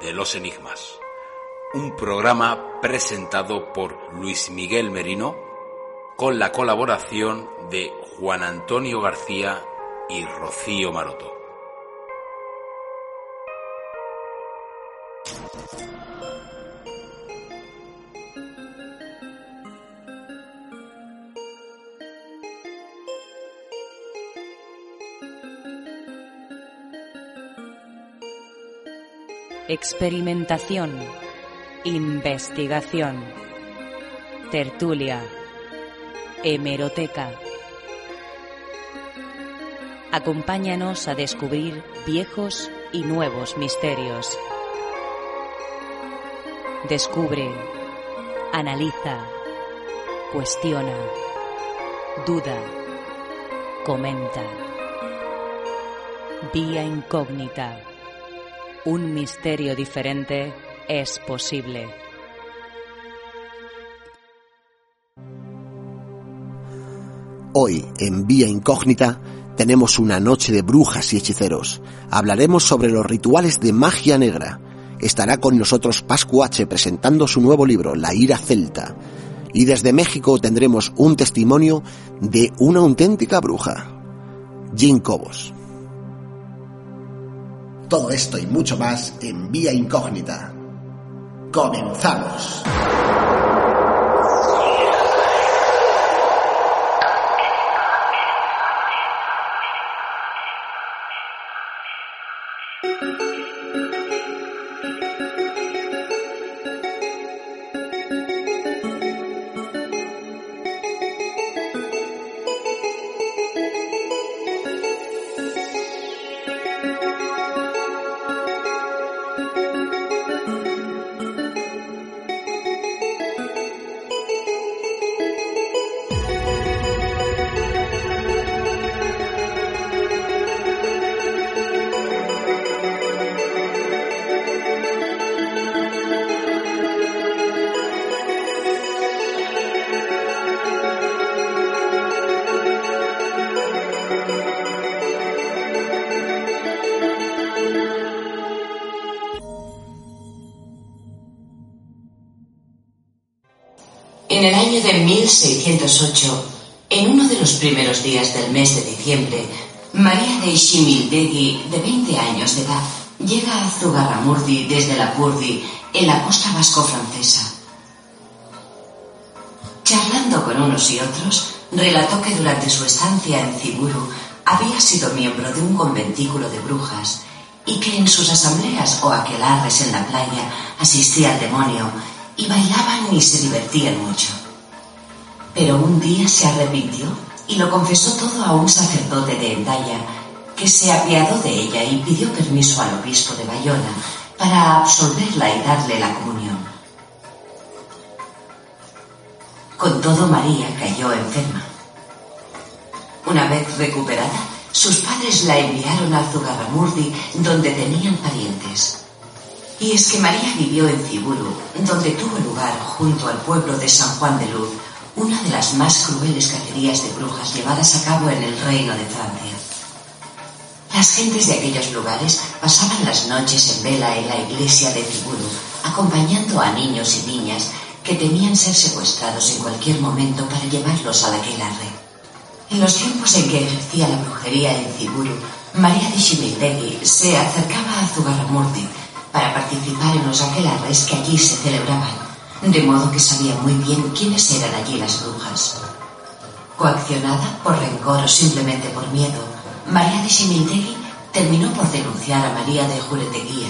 de los Enigmas, un programa presentado por Luis Miguel Merino con la colaboración de Juan Antonio García y Rocío Maroto. Experimentación. Investigación. Tertulia. Hemeroteca. Acompáñanos a descubrir viejos y nuevos misterios. Descubre, analiza, cuestiona, duda, comenta. Vía incógnita. Un misterio diferente es posible. Hoy, en Vía Incógnita, tenemos una noche de brujas y hechiceros. Hablaremos sobre los rituales de magia negra. Estará con nosotros Pascu H presentando su nuevo libro, La ira celta. Y desde México tendremos un testimonio de una auténtica bruja, Jean Cobos. Todo esto y mucho más en Vía Incógnita. ¡Comenzamos! En el año de 1608, en uno de los primeros días del mes de diciembre, María de Shimildegui, de 20 años de edad, llega a Zugarramurdi desde la Purdi, en la costa vasco-francesa. Charlando con unos y otros, relató que durante su estancia en Ciburu había sido miembro de un conventículo de brujas y que en sus asambleas o aquelarres en la playa asistía al demonio y bailaban y se divertían mucho. Pero un día se arrepintió y lo confesó todo a un sacerdote de Endaya, que se apiadó de ella y pidió permiso al obispo de Bayona para absolverla y darle la comunión. Con todo, María cayó enferma. Una vez recuperada, sus padres la enviaron a Zugarramurdi, donde tenían parientes. Y es que María vivió en Ciburu, donde tuvo lugar, junto al pueblo de San Juan de Luz, una de las más crueles cacerías de brujas llevadas a cabo en el reino de Francia. Las gentes de aquellos lugares pasaban las noches en vela en la iglesia de Ciburu, acompañando a niños y niñas que temían ser secuestrados en cualquier momento para llevarlos a la aquelarre. En los tiempos en que ejercía la brujería en Ciburu, María de Shimildegui se acercaba a Zugarramurdi para participar en los aquelarres que allí se celebraban, de modo que sabía muy bien quiénes eran allí las brujas. Coaccionada por rencor o simplemente por miedo, María de Shimildegui terminó por denunciar a María de Jureteguía,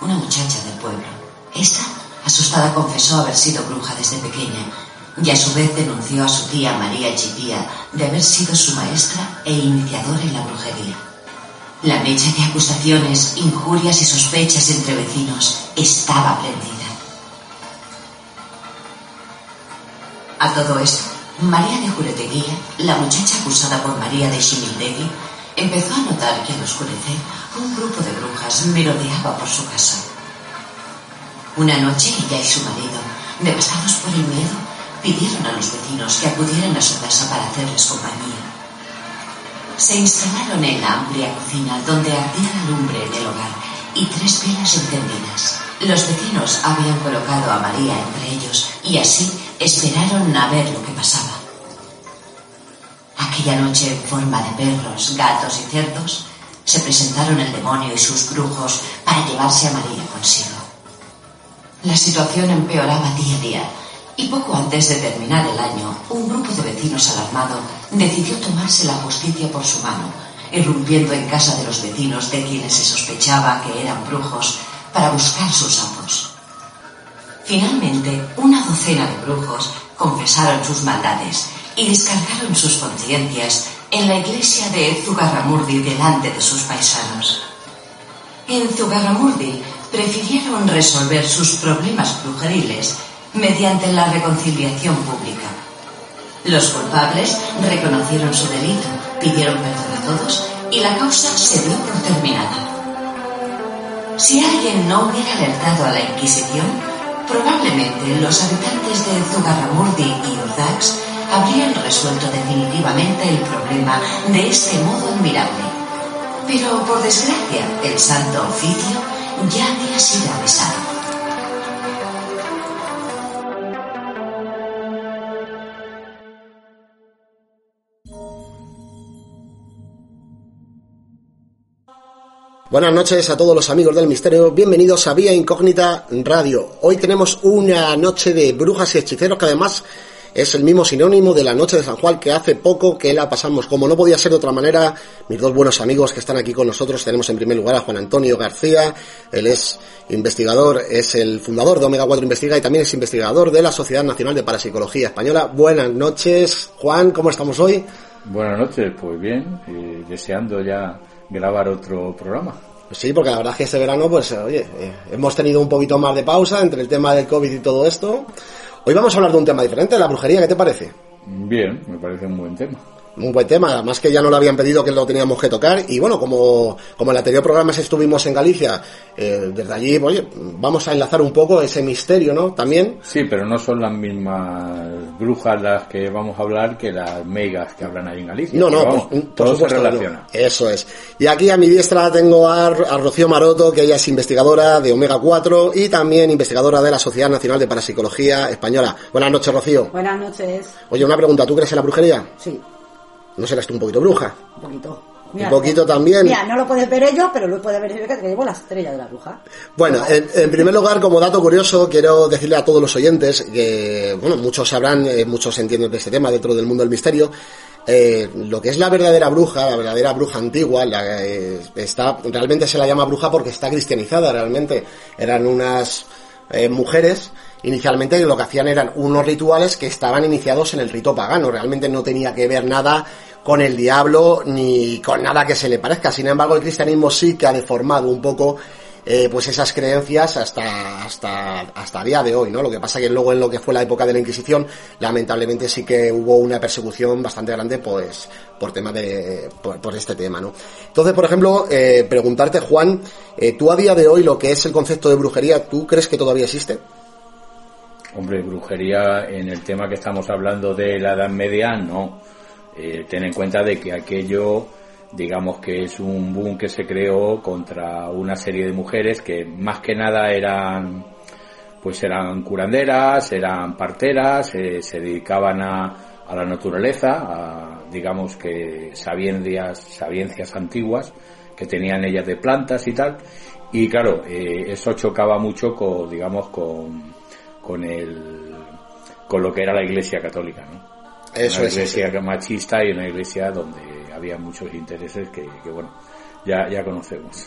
una muchacha del pueblo. Esta, asustada, confesó haber sido bruja desde pequeña y a su vez denunció a su tía María Chipía de haber sido su maestra e iniciadora en la brujería. La mecha de acusaciones, injurias y sospechas entre vecinos estaba prendida. A todo esto, María de Jureteguía, la muchacha acusada por María de Shimildegui, empezó a notar que al oscurecer un grupo de brujas merodeaba por su casa. Una noche ella y su marido, devastados por el miedo, pidieron a los vecinos que acudieran a su casa para hacerles compañía. Se instalaron en la amplia cocina donde ardía la lumbre en el hogar y tres velas encendidas. Los vecinos habían colocado a María entre ellos y así esperaron a ver lo que pasaba. Aquella noche, en forma de perros, gatos y cerdos, se presentaron el demonio y sus brujos para llevarse a María consigo. La situación empeoraba día a día y poco antes de terminar el año, un grupo de vecinos alarmado decidió tomarse la justicia por su mano, irrumpiendo en casa de los vecinos de quienes se sospechaba que eran brujos para buscar sus amos. Finalmente, una docena de brujos confesaron sus maldades y descargaron sus conciencias en la iglesia de Zugarramurdi delante de sus paisanos. En Zugarramurdi prefirieron resolver sus problemas brujeriles mediante la reconciliación pública. Los culpables reconocieron su delito, pidieron perdón a todos y la causa se dio por terminada. Si alguien no hubiera alertado a la Inquisición, probablemente los habitantes de Zugarramurdi y Urdax habrían resuelto definitivamente el problema de este modo admirable. Pero por desgracia, el santo oficio ya había sido avisado. Buenas noches a todos los amigos del misterio, bienvenidos a Vía Incógnita Radio. Hoy tenemos una noche de brujas y hechiceros que además es el mismo sinónimo de la noche de San Juan que hace poco que la pasamos. Como no podía ser de otra manera, mis dos buenos amigos que están aquí con nosotros, tenemos en primer lugar a Juan Antonio García, él es investigador, es el fundador de Omega 4 Investiga y también es investigador de la Sociedad Nacional de Parapsicología Española. Buenas noches, Juan, ¿cómo estamos hoy? Buenas noches, pues bien, eh, deseando ya grabar otro programa. Sí, porque la verdad es que este verano, pues oye, eh, hemos tenido un poquito más de pausa entre el tema del COVID y todo esto. Hoy vamos a hablar de un tema diferente, la brujería, ¿qué te parece? Bien, me parece un buen tema un buen tema, además que ya no lo habían pedido que lo teníamos que tocar y bueno, como, como en el anterior programa estuvimos en Galicia, eh, desde allí, oye, vamos a enlazar un poco ese misterio, ¿no? También. Sí, pero no son las mismas brujas las que vamos a hablar que las megas que hablan ahí en Galicia. No, no, todo se relaciona. Eso es. Y aquí a mi diestra tengo a, a Rocío Maroto, que ella es investigadora de Omega 4 y también investigadora de la Sociedad Nacional de Parapsicología Española. Buenas noches, Rocío. Buenas noches. Oye, una pregunta, ¿tú crees en la brujería? Sí. ¿No serás tú un poquito bruja? Un poquito. un poquito también. Mira, no lo puede ver ello, pero lo puede ver yo que llevo la estrella de la bruja. Bueno, en, primer lugar, como dato curioso, quiero decirle a todos los oyentes que, bueno, muchos sabrán, eh, muchos entienden de este tema dentro del mundo del misterio. Eh, lo que es la verdadera bruja, la verdadera bruja antigua, la, eh, está, realmente se la llama bruja porque está cristianizada, realmente. Eran unas mujeres inicialmente lo que hacían eran unos rituales que estaban iniciados en el rito pagano, realmente no tenía que ver nada con el diablo ni con nada que se le parezca. Sin embargo, el cristianismo sí que ha deformado un poco eh, pues esas creencias hasta hasta hasta día de hoy, ¿no? Lo que pasa que luego en lo que fue la época de la Inquisición, lamentablemente sí que hubo una persecución bastante grande, pues por tema de por, este tema, ¿no? Entonces, por ejemplo, eh, preguntarte Juan, eh, tú a día de hoy lo que es el concepto de brujería, ¿tú crees que todavía existe? Hombre, brujería en el tema que estamos hablando de la Edad Media, no. Eh, ten en cuenta de que aquello, digamos que es un boom que se creó contra una serie de mujeres que más que nada eran, pues eran curanderas, eran parteras, eh, se dedicaban a, a la naturaleza, a, digamos que sabiencias, sabiencias antiguas que tenían ellas de plantas y tal. Y claro, eh, eso chocaba mucho con, digamos, con con el con lo que era la iglesia católica, ¿no? Eso una iglesia machista y una iglesia donde había muchos intereses que, bueno, ya, ya conocemos.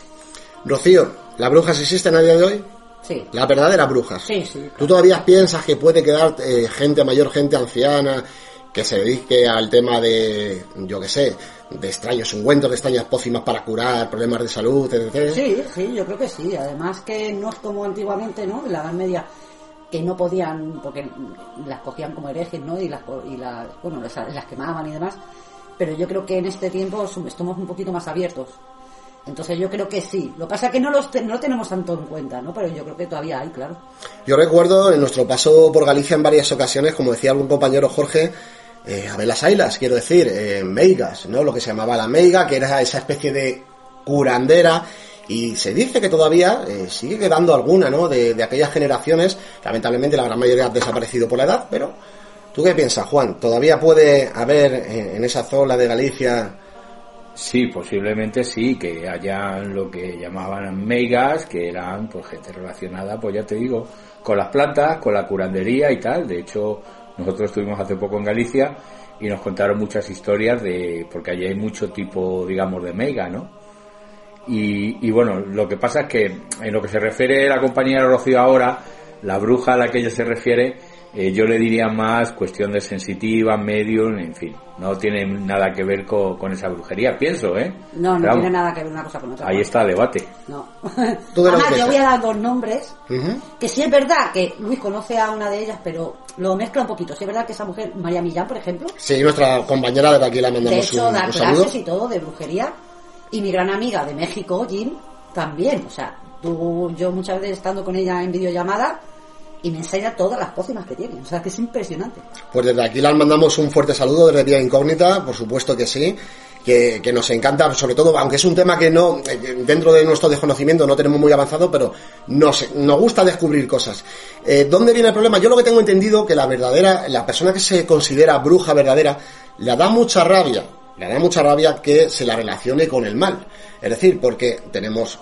Rocío, ¿las brujas existen a día de hoy? Sí. Las verdaderas brujas. Sí, sí. ¿Tú todavía piensas que puede quedar eh, gente mayor, gente anciana, que se dedique al tema de, yo qué sé, de extraños ungüentos, de extrañas pócimas para curar problemas de salud, etc.? Sí, sí, yo creo que sí. Además que no es como antiguamente, ¿no? En la Edad Media que no podían, porque las cogían como herejes, ¿no? Y las, y las bueno, las, quemaban y demás. Pero yo creo que en este tiempo estamos un poquito más abiertos. Entonces yo creo que sí. Lo que pasa es que no, los no lo tenemos tanto en cuenta, ¿no? Pero yo creo que todavía hay, claro. Yo recuerdo en nuestro paso por Galicia en varias ocasiones, como decía algún compañero Jorge, eh, a ver las ailas, quiero decir, eh, meigas, ¿no? Lo que se llamaba la meiga, que era esa especie de curandera, y se dice que todavía eh, sigue quedando alguna, ¿no? De, aquellas generaciones, lamentablemente la gran mayoría ha desaparecido por la edad, pero ¿tú qué piensas, Juan? ¿Todavía puede haber eh, en esa zona de Galicia Sí, posiblemente sí, que hayan lo que llamaban megas, que eran pues gente relacionada, pues ya te digo, con las plantas, con la curandería y tal. De hecho, nosotros estuvimos hace poco en Galicia y nos contaron muchas historias de, porque allí hay mucho tipo, digamos, de mega, ¿no? Y, y bueno, lo que pasa es que en lo que se refiere a la compañera Rocío ahora, la bruja a la que ella se refiere, eh, yo le diría más cuestión de sensitiva, medium, en fin, no tiene nada que ver con, con esa brujería, pienso, ¿eh? No, no Pero tiene nada que ver una cosa con otra. Ahí está el debate. No. De Además, yo voy a dar dos nombres, que sí es verdad que Luis conoce a una de ellas, pero lo mezcla un poquito. Sí es verdad que esa mujer, María Millán, por ejemplo, Sí, nuestra compañera de aquí la de mandamos hecho un, da un saludo. clases y todo de brujería. Y mi gran amiga de México, Jim, también. O sea, tú, yo muchas veces estando con ella en videollamada y me enseña todas las pócimas que tiene. O sea, que es impresionante. Pues desde aquí les mandamos un fuerte saludo desde Vía Incógnita, por supuesto que sí, que, nos encanta, sobre todo, aunque es un tema que no, eh, dentro de nuestro desconocimiento no tenemos muy avanzado, pero nos, nos gusta descubrir cosas. Eh, ¿Dónde viene el problema? Yo lo que tengo entendido que la verdadera, la persona que se considera bruja verdadera, le da mucha rabia, le da mucha rabia que se la relacione con el mal. Es decir, porque tenemos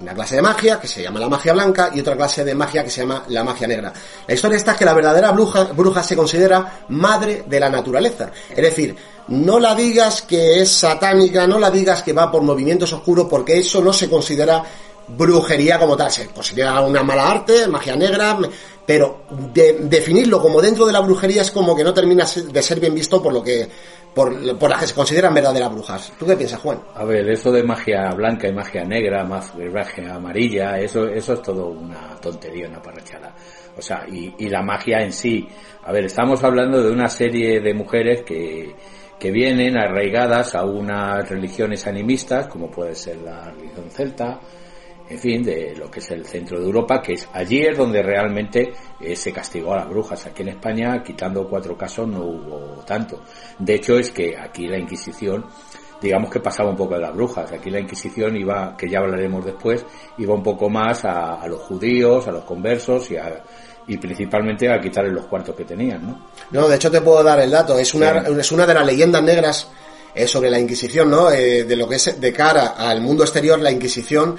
una clase de magia que se llama la magia blanca y otra clase de magia que se llama la magia negra. La historia está que la verdadera bruja, bruja se considera madre de la naturaleza. Es decir, no la digas que es satánica, no la digas que va por movimientos oscuros, porque eso no se considera brujería como tal. Se considera una mala arte, magia negra, pero de- definirlo como dentro de la brujería es como que no termina de ser bien visto por lo que por, por las que se consideran verdaderas brujas. ¿Tú qué piensas, Juan? A ver, eso de magia blanca y magia negra, magia amarilla, eso, eso es todo una tontería, una parrachada. O sea, y, y la magia en sí. A ver, estamos hablando de una serie de mujeres que, que vienen arraigadas a unas religiones animistas, como puede ser la religión celta, en fin, de lo que es el centro de Europa, que es allí es donde realmente eh, se castigó a las brujas. Aquí en España, quitando cuatro casos, no hubo tanto. De hecho, es que aquí la Inquisición, digamos que pasaba un poco de las brujas. Aquí la Inquisición iba, que ya hablaremos después, iba un poco más a, a los judíos, a los conversos y, a, y principalmente a quitarles los cuartos que tenían, ¿no? No, de hecho te puedo dar el dato. Es una, Sí. es una de las leyendas negras eh, sobre la Inquisición, ¿no? Eh, de lo que es de cara al mundo exterior, la Inquisición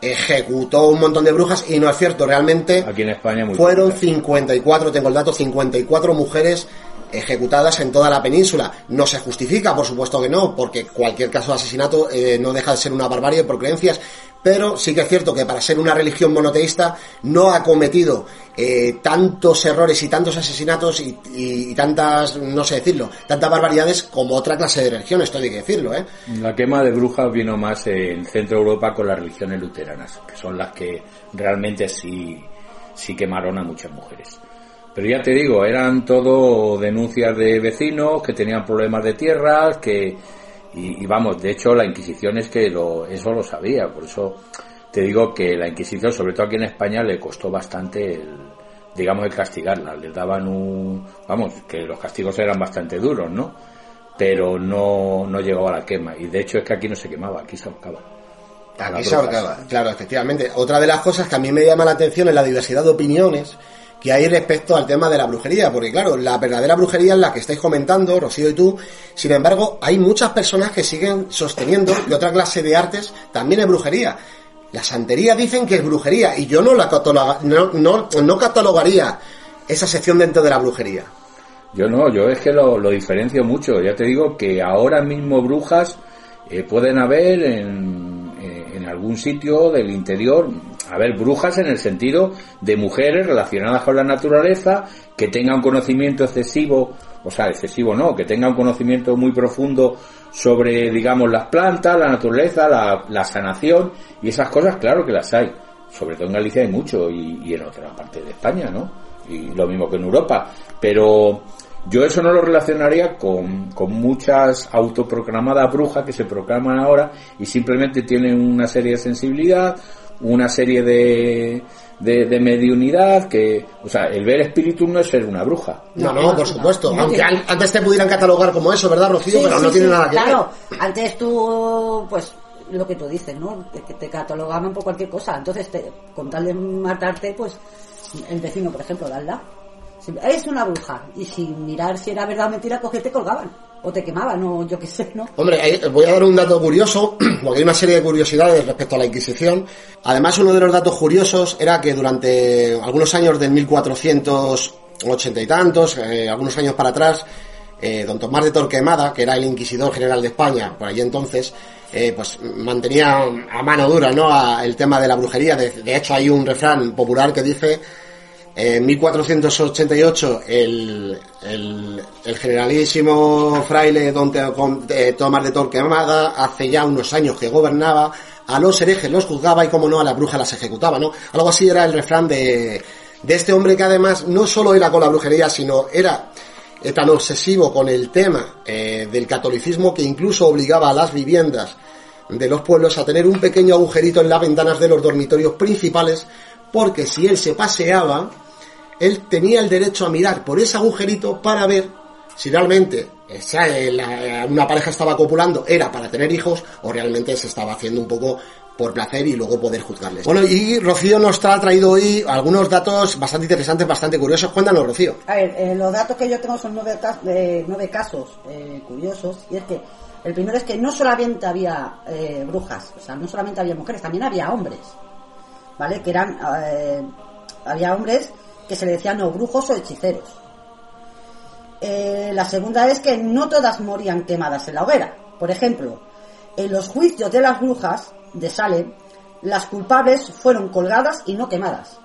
ejecutó un montón de brujas y no es cierto, realmente Aquí en España muy fueron poquitas. 54, tengo el dato, 54 mujeres ejecutadas en toda la península. No se justifica, por supuesto que no, porque cualquier caso de asesinato eh, no deja de ser una barbarie por creencias, pero sí que es cierto que para ser una religión monoteísta no ha cometido eh, tantos errores y tantos asesinatos y, tantas, no sé decirlo, tantas barbaridades como otra clase de religión, esto hay que decirlo, ¿eh? La quema de brujas vino más en Centro Europa con las religiones luteranas, que son las que realmente sí, sí quemaron a muchas mujeres. Pero ya te digo, eran todo denuncias de vecinos que tenían problemas de tierras, que y, y vamos, de hecho la Inquisición es que lo, eso lo sabía, por eso te digo que la Inquisición, sobre todo aquí en España, le costó bastante el, digamos, el castigarla. Les daban un, vamos, que los castigos eran bastante duros, ¿no? Pero no, no llegó a la quema. Y de hecho es que aquí no se quemaba, aquí se ahorcaba. Aquí se ahorcaba, claro, efectivamente. Otra de las cosas que a mí me llama la atención es la diversidad de opiniones que hay respecto al tema de la brujería, porque claro, la verdadera brujería es la que estáis comentando, Rocío y tú, sin embargo, hay muchas personas que siguen sosteniendo que otra clase de artes también es brujería. La santería dicen que es brujería, y yo no la no, no catalogaría esa sección dentro de la brujería. Yo no, yo es que lo, lo diferencio mucho. Ya te digo que ahora mismo brujas eh, pueden haber en, eh, en algún sitio del interior, a ver, brujas en el sentido de mujeres relacionadas con la naturaleza, que tengan conocimiento excesivo, o sea, excesivo no, que tengan un conocimiento muy profundo sobre, digamos, las plantas, la naturaleza, la, sanación, y esas cosas, claro que las hay. Sobre todo en Galicia hay mucho, y, y en otra parte de España, ¿no? Y lo mismo que en Europa. Pero yo eso no lo relacionaría con, con muchas autoproclamadas brujas que se proclaman ahora y simplemente tienen una serie de sensibilidad, una serie de, de, de mediunidad que, o sea, el ver espíritu no es ser una bruja. No, no, por supuesto. Aunque an- antes te pudieran catalogar como eso, ¿verdad, Rocío? Sí, Pero sí, no tiene sí, nada que claro. Antes tú, pues, lo que tú dices, ¿no? Que que te catalogaban por cualquier cosa. Entonces, te, con tal de matarte, pues, el vecino, por ejemplo, de al lado, si- Es una bruja. Y sin mirar si era verdad o mentira, pues que te colgaban. O te quemaban, o yo qué sé, ¿no? Hombre, voy a dar un dato curioso, porque hay una serie de curiosidades respecto a la Inquisición. Además, uno de los datos curiosos era que durante algunos años del 1480 y tantos, eh, algunos años para atrás, eh, don Tomás de Torquemada, que era el inquisidor general de España por allí entonces, eh, pues mantenía a mano dura ¿no? a- el tema de la brujería. De hecho, hay un refrán popular que dice en 1488 el, el, el generalísimo fraile don eh, Tomás de Torquemada hace ya unos años que gobernaba, a los herejes los juzgaba y como no a las brujas las ejecutaba, ¿no? Algo así era el refrán de, de este hombre que además no solo era con la brujería, sino era eh, tan obsesivo con el tema eh, del catolicismo que incluso obligaba a las viviendas de los pueblos a tener un pequeño agujerito en las ventanas de los dormitorios principales porque si él se paseaba él tenía el derecho a mirar por ese agujerito para ver si realmente esa, eh, la- una pareja estaba copulando era para tener hijos o realmente se estaba haciendo un poco por placer y luego poder juzgarles. Bueno, y Rocío nos ha traído hoy algunos datos bastante interesantes, bastante curiosos. Cuéntanos, Rocío. A ver, eh, los datos que yo tengo son nueve, cas- de nueve casos eh, curiosos. Y es que el primero es que no solamente había eh, brujas, o sea, no solamente había mujeres, también había hombres. ¿Vale? Que eran. eh, había hombres que se le decían o brujos o hechiceros. Eh, la segunda es que no todas morían quemadas en la hoguera. Por ejemplo, en los juicios de las brujas de Salem, las culpables fueron colgadas y no quemadas.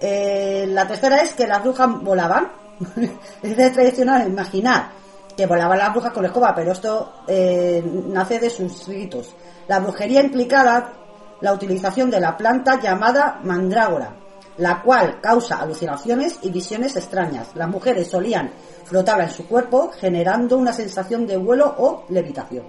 Eh, la tercera es que las brujas volaban. es tradicional imaginar que volaban las brujas con la escoba, pero esto eh, nace de sus ritos. La brujería implicada la utilización de la planta llamada mandrágora, la cual causa alucinaciones y visiones extrañas. Las mujeres solían flotarla en su cuerpo, generando una sensación de vuelo o levitación.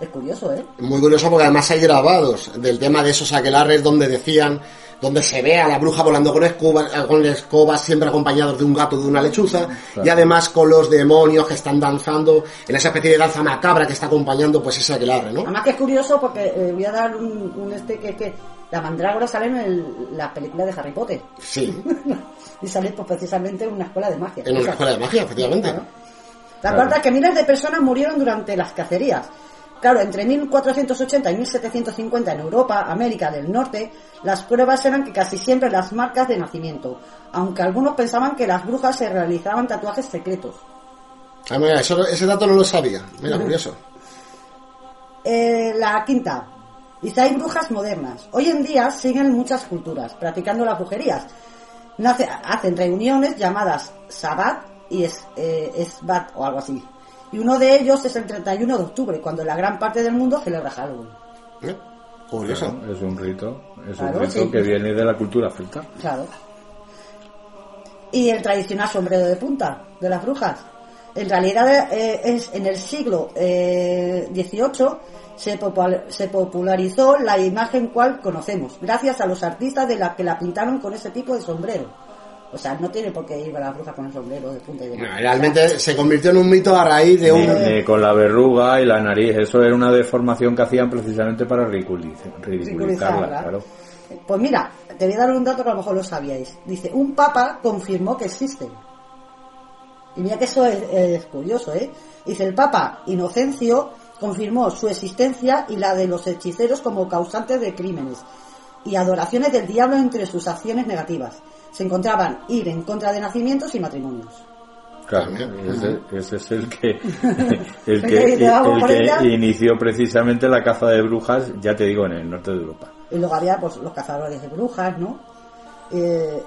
Es curioso, ¿eh? Muy curioso porque además hay grabados del tema de esos aquelarres donde decían, donde se ve a la bruja volando con escobas, eh, con escobas siempre acompañados de un gato de una lechuza y además con los demonios que están danzando en esa especie de danza macabra que está acompañando pues ese aquelarre, ¿no? Además que es curioso porque eh, voy a dar un, un este que, que la mandrágora sale en el- la película de Harry Potter Sí, y sale pues, precisamente en una escuela de magia. en una escuela de magia, efectivamente. Claro. La cuarta es que miles de personas murieron durante las cacerías. Claro, entre 1480 y 1750 en Europa, América del Norte, las pruebas eran que casi siempre las marcas de nacimiento, aunque algunos pensaban que las brujas se realizaban tatuajes secretos. Ah, mira, eso- ese dato no lo sabía. Mira, curioso. Eh, la quinta. Dice, hay brujas modernas. Hoy en día siguen muchas culturas practicando las brujerías. Nace- hacen reuniones llamadas Sabbat y es, eh, Esbat o algo así. Y uno de ellos es el 31 de octubre, cuando la gran parte del mundo celebra Halloween. ¿Eh? Curioso. Claro, es un rito, es Claro, un rito sí. que viene de la cultura celta. Claro. Y el tradicional sombrero de punta de las brujas. En realidad eh, es en el siglo eh, XVIII se, popul- se popularizó la imagen cual conocemos, gracias a los artistas de la que la pintaron con ese tipo de sombrero. O sea, no tiene por qué ir a la bruja con el sombrero de punta y de No, realmente se convirtió en un mito a raíz de Ni- un... ni con la verruga y la nariz, eso era una deformación que hacían precisamente para ridiculiz- ridiculizarla, Ridiculizarla. claro. Pues mira, te voy a dar un dato que a lo mejor lo sabíais. Dice, un papa confirmó que existen. Y mira que eso es, es curioso, ¿eh? Dice, el papa Inocencio confirmó su existencia y la de los hechiceros como causantes de crímenes y adoraciones del diablo entre sus acciones negativas. Se encontraban ir en contra de nacimientos y matrimonios. Claro, ese, es el que, el que, el que inició precisamente la caza de brujas, ya te digo, en el norte de Europa. Y luego había pues, los cazadores de brujas, ¿no? Eh,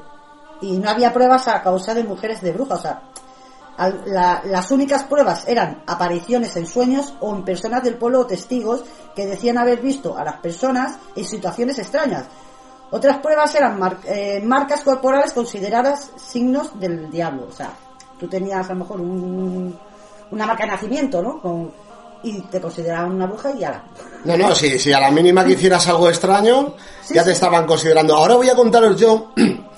y no había pruebas a causa de mujeres de brujas, o sea, las únicas pruebas eran apariciones en sueños o en personas del pueblo o testigos que decían haber visto a las personas en situaciones extrañas. Otras pruebas eran eh, marcas corporales consideradas signos del diablo. O sea, tú tenías a lo mejor un, una marca de nacimiento, ¿no? Con, y te consideraban una bruja y ya. No, no, si, si a la mínima que hicieras algo extraño, ya te estaban considerando. Ahora voy a contaros yo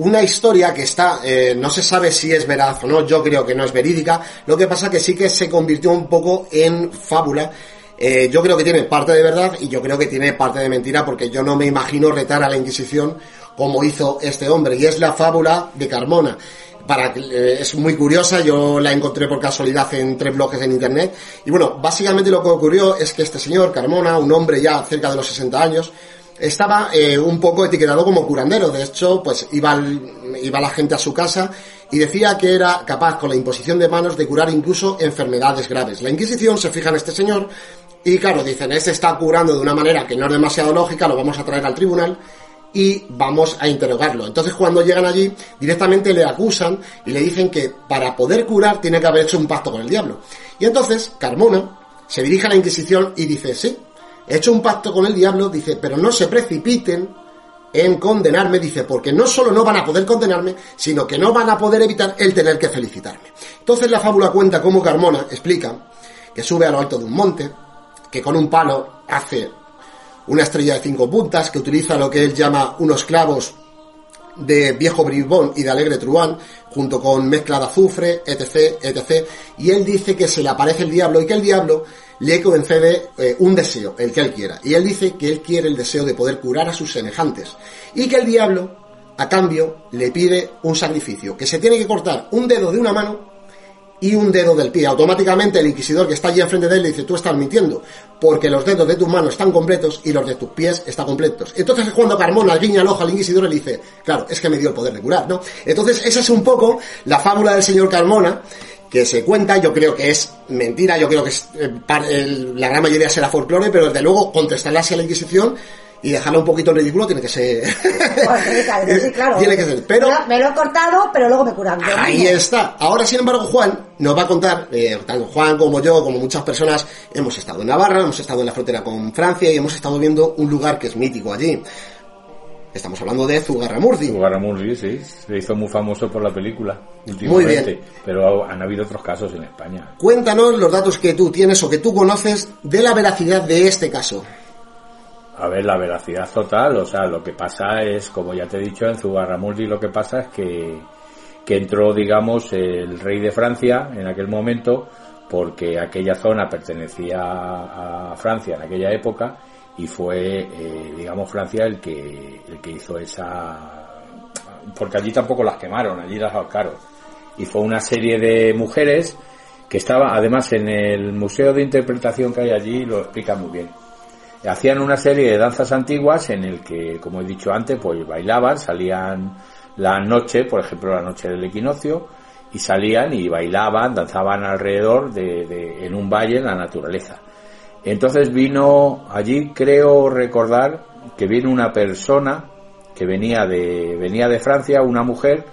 una historia que está, eh, no se sabe si es veraz o no, yo creo que no es verídica, lo que pasa que sí que se convirtió un poco en fábula. Eh, yo creo que tiene parte de verdad y yo creo que tiene parte de mentira porque yo no me imagino retar a la Inquisición como hizo este hombre y es la fábula de Carmona. Para, eh, es muy curiosa, yo la encontré por casualidad en tres bloques en internet y bueno, básicamente lo que ocurrió es que este señor Carmona, un hombre ya cerca de los 60 años, estaba eh, un poco etiquetado como curandero. De hecho, pues iba, iba la gente a su casa y decía que era capaz con la imposición de manos de curar incluso enfermedades graves. La Inquisición se fija en este señor y claro, dicen, este está curando de una manera que no es demasiado lógica, lo vamos a traer al tribunal y vamos a interrogarlo. Entonces cuando llegan allí directamente le acusan y le dicen que para poder curar tiene que haber hecho un pacto con el diablo. Y entonces Carmona se dirige a la Inquisición y dice, sí, he hecho un pacto con el diablo, dice, pero no se precipiten en condenarme, dice, porque no solo no van a poder condenarme, sino que no van a poder evitar el tener que felicitarme. Entonces la fábula cuenta cómo Carmona explica que sube a lo alto de un monte, que con un palo hace una estrella de cinco puntas, que utiliza lo que él llama unos clavos de viejo bribón y de alegre truán, junto con mezcla de azufre, etc, etc, y él dice que se le aparece el diablo y que el diablo le concede eh, un deseo, el que él quiera. Y él dice que él quiere el deseo de poder curar a sus semejantes. Y que el diablo, a cambio, le pide un sacrificio, que se tiene que cortar un dedo de una mano y un dedo del pie. Automáticamente el inquisidor que está allí enfrente de él le dice, tú estás mintiendo, porque los dedos de tus manos están completos y los de tus pies están completos. Entonces es cuando Carmona guiña el ojo al inquisidor y le dice, claro, es que me dio el poder de curar, ¿no? Entonces esa es un poco la fábula del señor Carmona, que se cuenta, yo creo que es mentira, yo creo que es, eh, la gran mayoría será folclore, pero desde luego contestarle así a la Inquisición y dejarla un poquito en ridículo tiene que ser. sí, claro. tiene que ser. Pero. Me lo he cortado, pero luego me curan. Ahí está. Ahora, sin embargo, Juan nos va a contar, eh, tanto Juan como yo, como muchas personas, hemos estado en Navarra, hemos estado en la frontera con Francia y hemos estado viendo un lugar que es mítico allí. Estamos hablando de Zugarramurdi. Zugarramurdi, sí. Se hizo muy famoso por la película Muy bien. Pero han habido otros casos en España. Cuéntanos los datos que tú tienes o que tú conoces de la veracidad de este caso. A ver, la veracidad total, o sea, lo que pasa es, como ya te he dicho, en Zugarramurdi lo que pasa es que, que entró, digamos, el rey de Francia en aquel momento, porque aquella zona pertenecía a Francia en aquella época, y fue, eh, digamos, Francia el que, el que hizo esa... Porque allí tampoco las quemaron, allí las ahorcaron. Y fue una serie de mujeres que estaba, además en el Museo de Interpretación que hay allí, lo explica muy bien. Hacían una serie de danzas antiguas en el que, como he dicho antes, pues bailaban, salían la noche, por ejemplo la noche del equinoccio, y salían y bailaban, danzaban alrededor de, en un valle en la naturaleza. Entonces vino allí, creo recordar que vino una persona que venía de, venía de Francia, una mujer,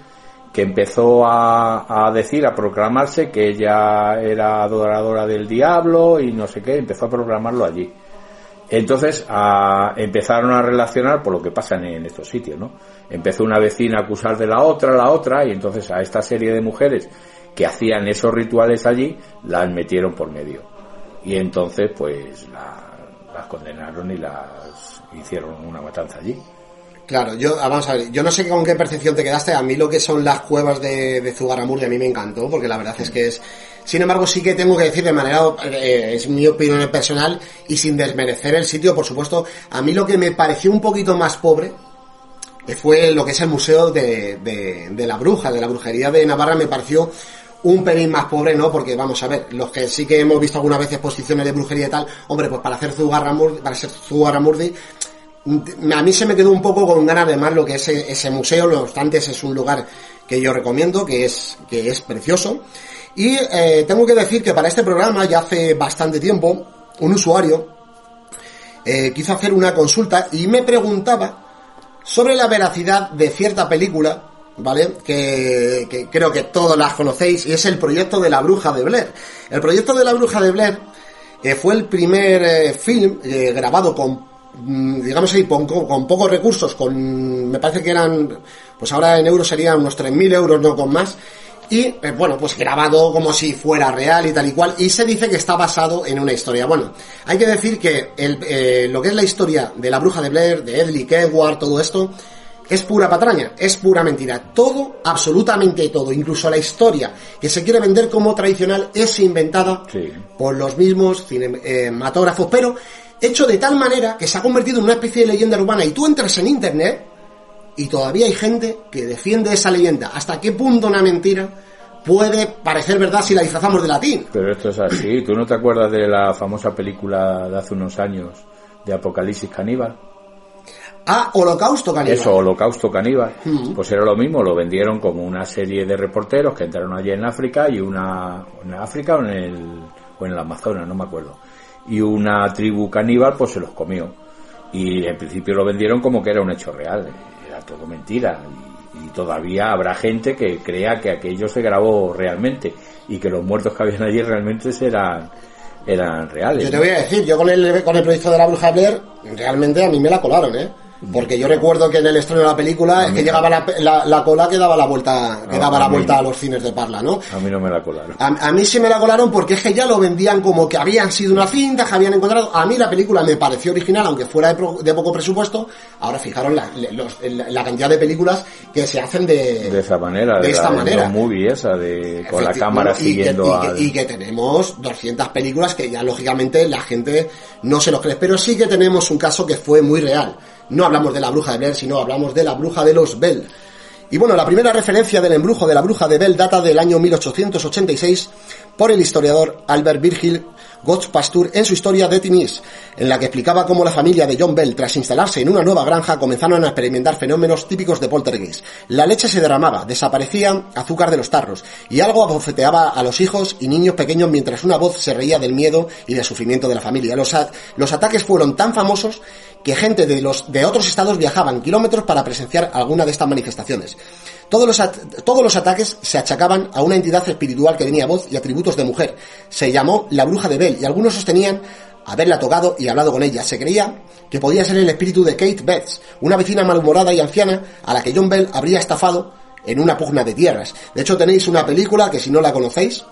que empezó a, decir, a proclamarse que ella era adoradora del diablo y no sé qué, empezó a proclamarlo allí. Entonces empezaron a relacionar por lo que pasa en, estos sitios, ¿no? Empezó una vecina a acusar de la otra, la otra, y entonces a esta serie de mujeres que hacían esos rituales allí, las metieron por medio y entonces pues las condenaron y las hicieron una matanza allí. Claro, yo, ah, vamos a ver, yo no sé con qué percepción te quedaste, a mí lo que son las cuevas de, de Zugaramurdi a mí me encantó, porque la verdad es que es, sin embargo sí que tengo que decir de manera, eh, es mi opinión personal, y sin desmerecer el sitio, por supuesto, a mí lo que me pareció un poquito más pobre, eh, fue lo que es el museo de, de, la bruja, de la brujería de Navarra, me pareció un pelín más pobre, ¿no? Porque vamos a ver, los que sí que hemos visto alguna vez exposiciones de brujería y tal, hombre, pues para hacer Zugarramurdi, para ser Zugarramurdi, a mí se me quedó un poco con ganas de más lo que es ese, ese museo, no obstante ese es un lugar que yo recomiendo, que es, que es precioso. Y eh, tengo que decir que para este programa, ya hace bastante tiempo, un usuario eh, quiso hacer una consulta y me preguntaba sobre la veracidad de cierta película, ¿vale? Que, creo que todos las conocéis, y es el proyecto de la bruja de Blair. El proyecto de la bruja de Blair eh, fue el primer film grabado con mm, digamos con, con, pocos recursos, con, me parece que eran, pues ahora en euros serían unos 3.000 euros, no con más, y eh, bueno, pues grabado como si fuera real y tal y cual, y se dice que está basado en una historia. Bueno, hay que decir que el, eh, lo que es la historia de la bruja de Blair, de Edley Kedward, todo esto, es pura patraña, es pura mentira. Todo, absolutamente todo, incluso la historia que se quiere vender como tradicional es inventada Sí. por los mismos cinematógrafos, pero hecho de tal manera que se ha convertido en una especie de leyenda urbana y tú entras en internet y todavía hay gente que defiende esa leyenda. ¿Hasta qué punto una mentira puede parecer verdad si la disfrazamos de latín? Pero esto es así. ¿Tú no te acuerdas de la famosa película de hace unos años de Apocalipsis Caníbal? Ah, Holocausto Caníbal. Eso, Holocausto Caníbal. Mm. Pues era lo mismo, lo vendieron como una serie de reporteros que entraron allí en África y una... ¿En África o en el, o en el Amazonas? No me acuerdo. Y una tribu caníbal pues se los comió. Y en principio lo vendieron como que era un hecho real. Todo mentira. Y, y todavía habrá gente que crea que aquello se grabó realmente y que los muertos que habían allí realmente eran, eran reales. Yo te voy a decir, yo con el, con el proyecto de la bruja Blair, realmente a mí me la colaron, ¿eh? Porque yo recuerdo que en el estreno de la película es que llegaba la, la, la cola que daba la vuelta, que No, daba a la vuelta no. a los cines de Parla, ¿no? A mí no me la colaron. A, a mí sí me la colaron porque es que ya lo vendían como que habían sido una cinta, que habían encontrado. A mí la película me pareció original, aunque fuera de, pro- de poco presupuesto. Ahora fijaron la, los- la- cantidad de películas que se hacen de, De esa manera, de esta manera. movie esa, de, con la cámara y que- siguiendo y que, al... y que tenemos 200 películas que ya lógicamente la gente no se los cree. Pero sí que tenemos un caso que fue muy real. No hablamos de la bruja de Blair, sino hablamos de la bruja de los Bell. Y bueno, la primera referencia del embrujo de la bruja de Bell data del año 1886 por el historiador Albert Virgil Pastur en su historia de Tinis, en la que explicaba cómo la familia de John Bell, tras instalarse en una nueva granja, comenzaron a experimentar fenómenos típicos de poltergeist. La leche se derramaba, desaparecía azúcar de los tarros, y algo abofeteaba a los hijos y niños pequeños mientras una voz se reía del miedo y del sufrimiento de la familia. Los, los ataques fueron tan famosos que gente de, los, de otros estados viajaban kilómetros para presenciar alguna de estas manifestaciones. Todos los, todos los ataques se achacaban a una entidad espiritual que tenía voz y atributos de mujer. Se llamó la bruja de Bell y algunos sostenían haberla tocado y hablado con ella. Se creía que podía ser el espíritu de Kate Betts, una vecina malhumorada y anciana a la que John Bell habría estafado en una pugna de tierras. De hecho tenéis una película que si no la conocéis,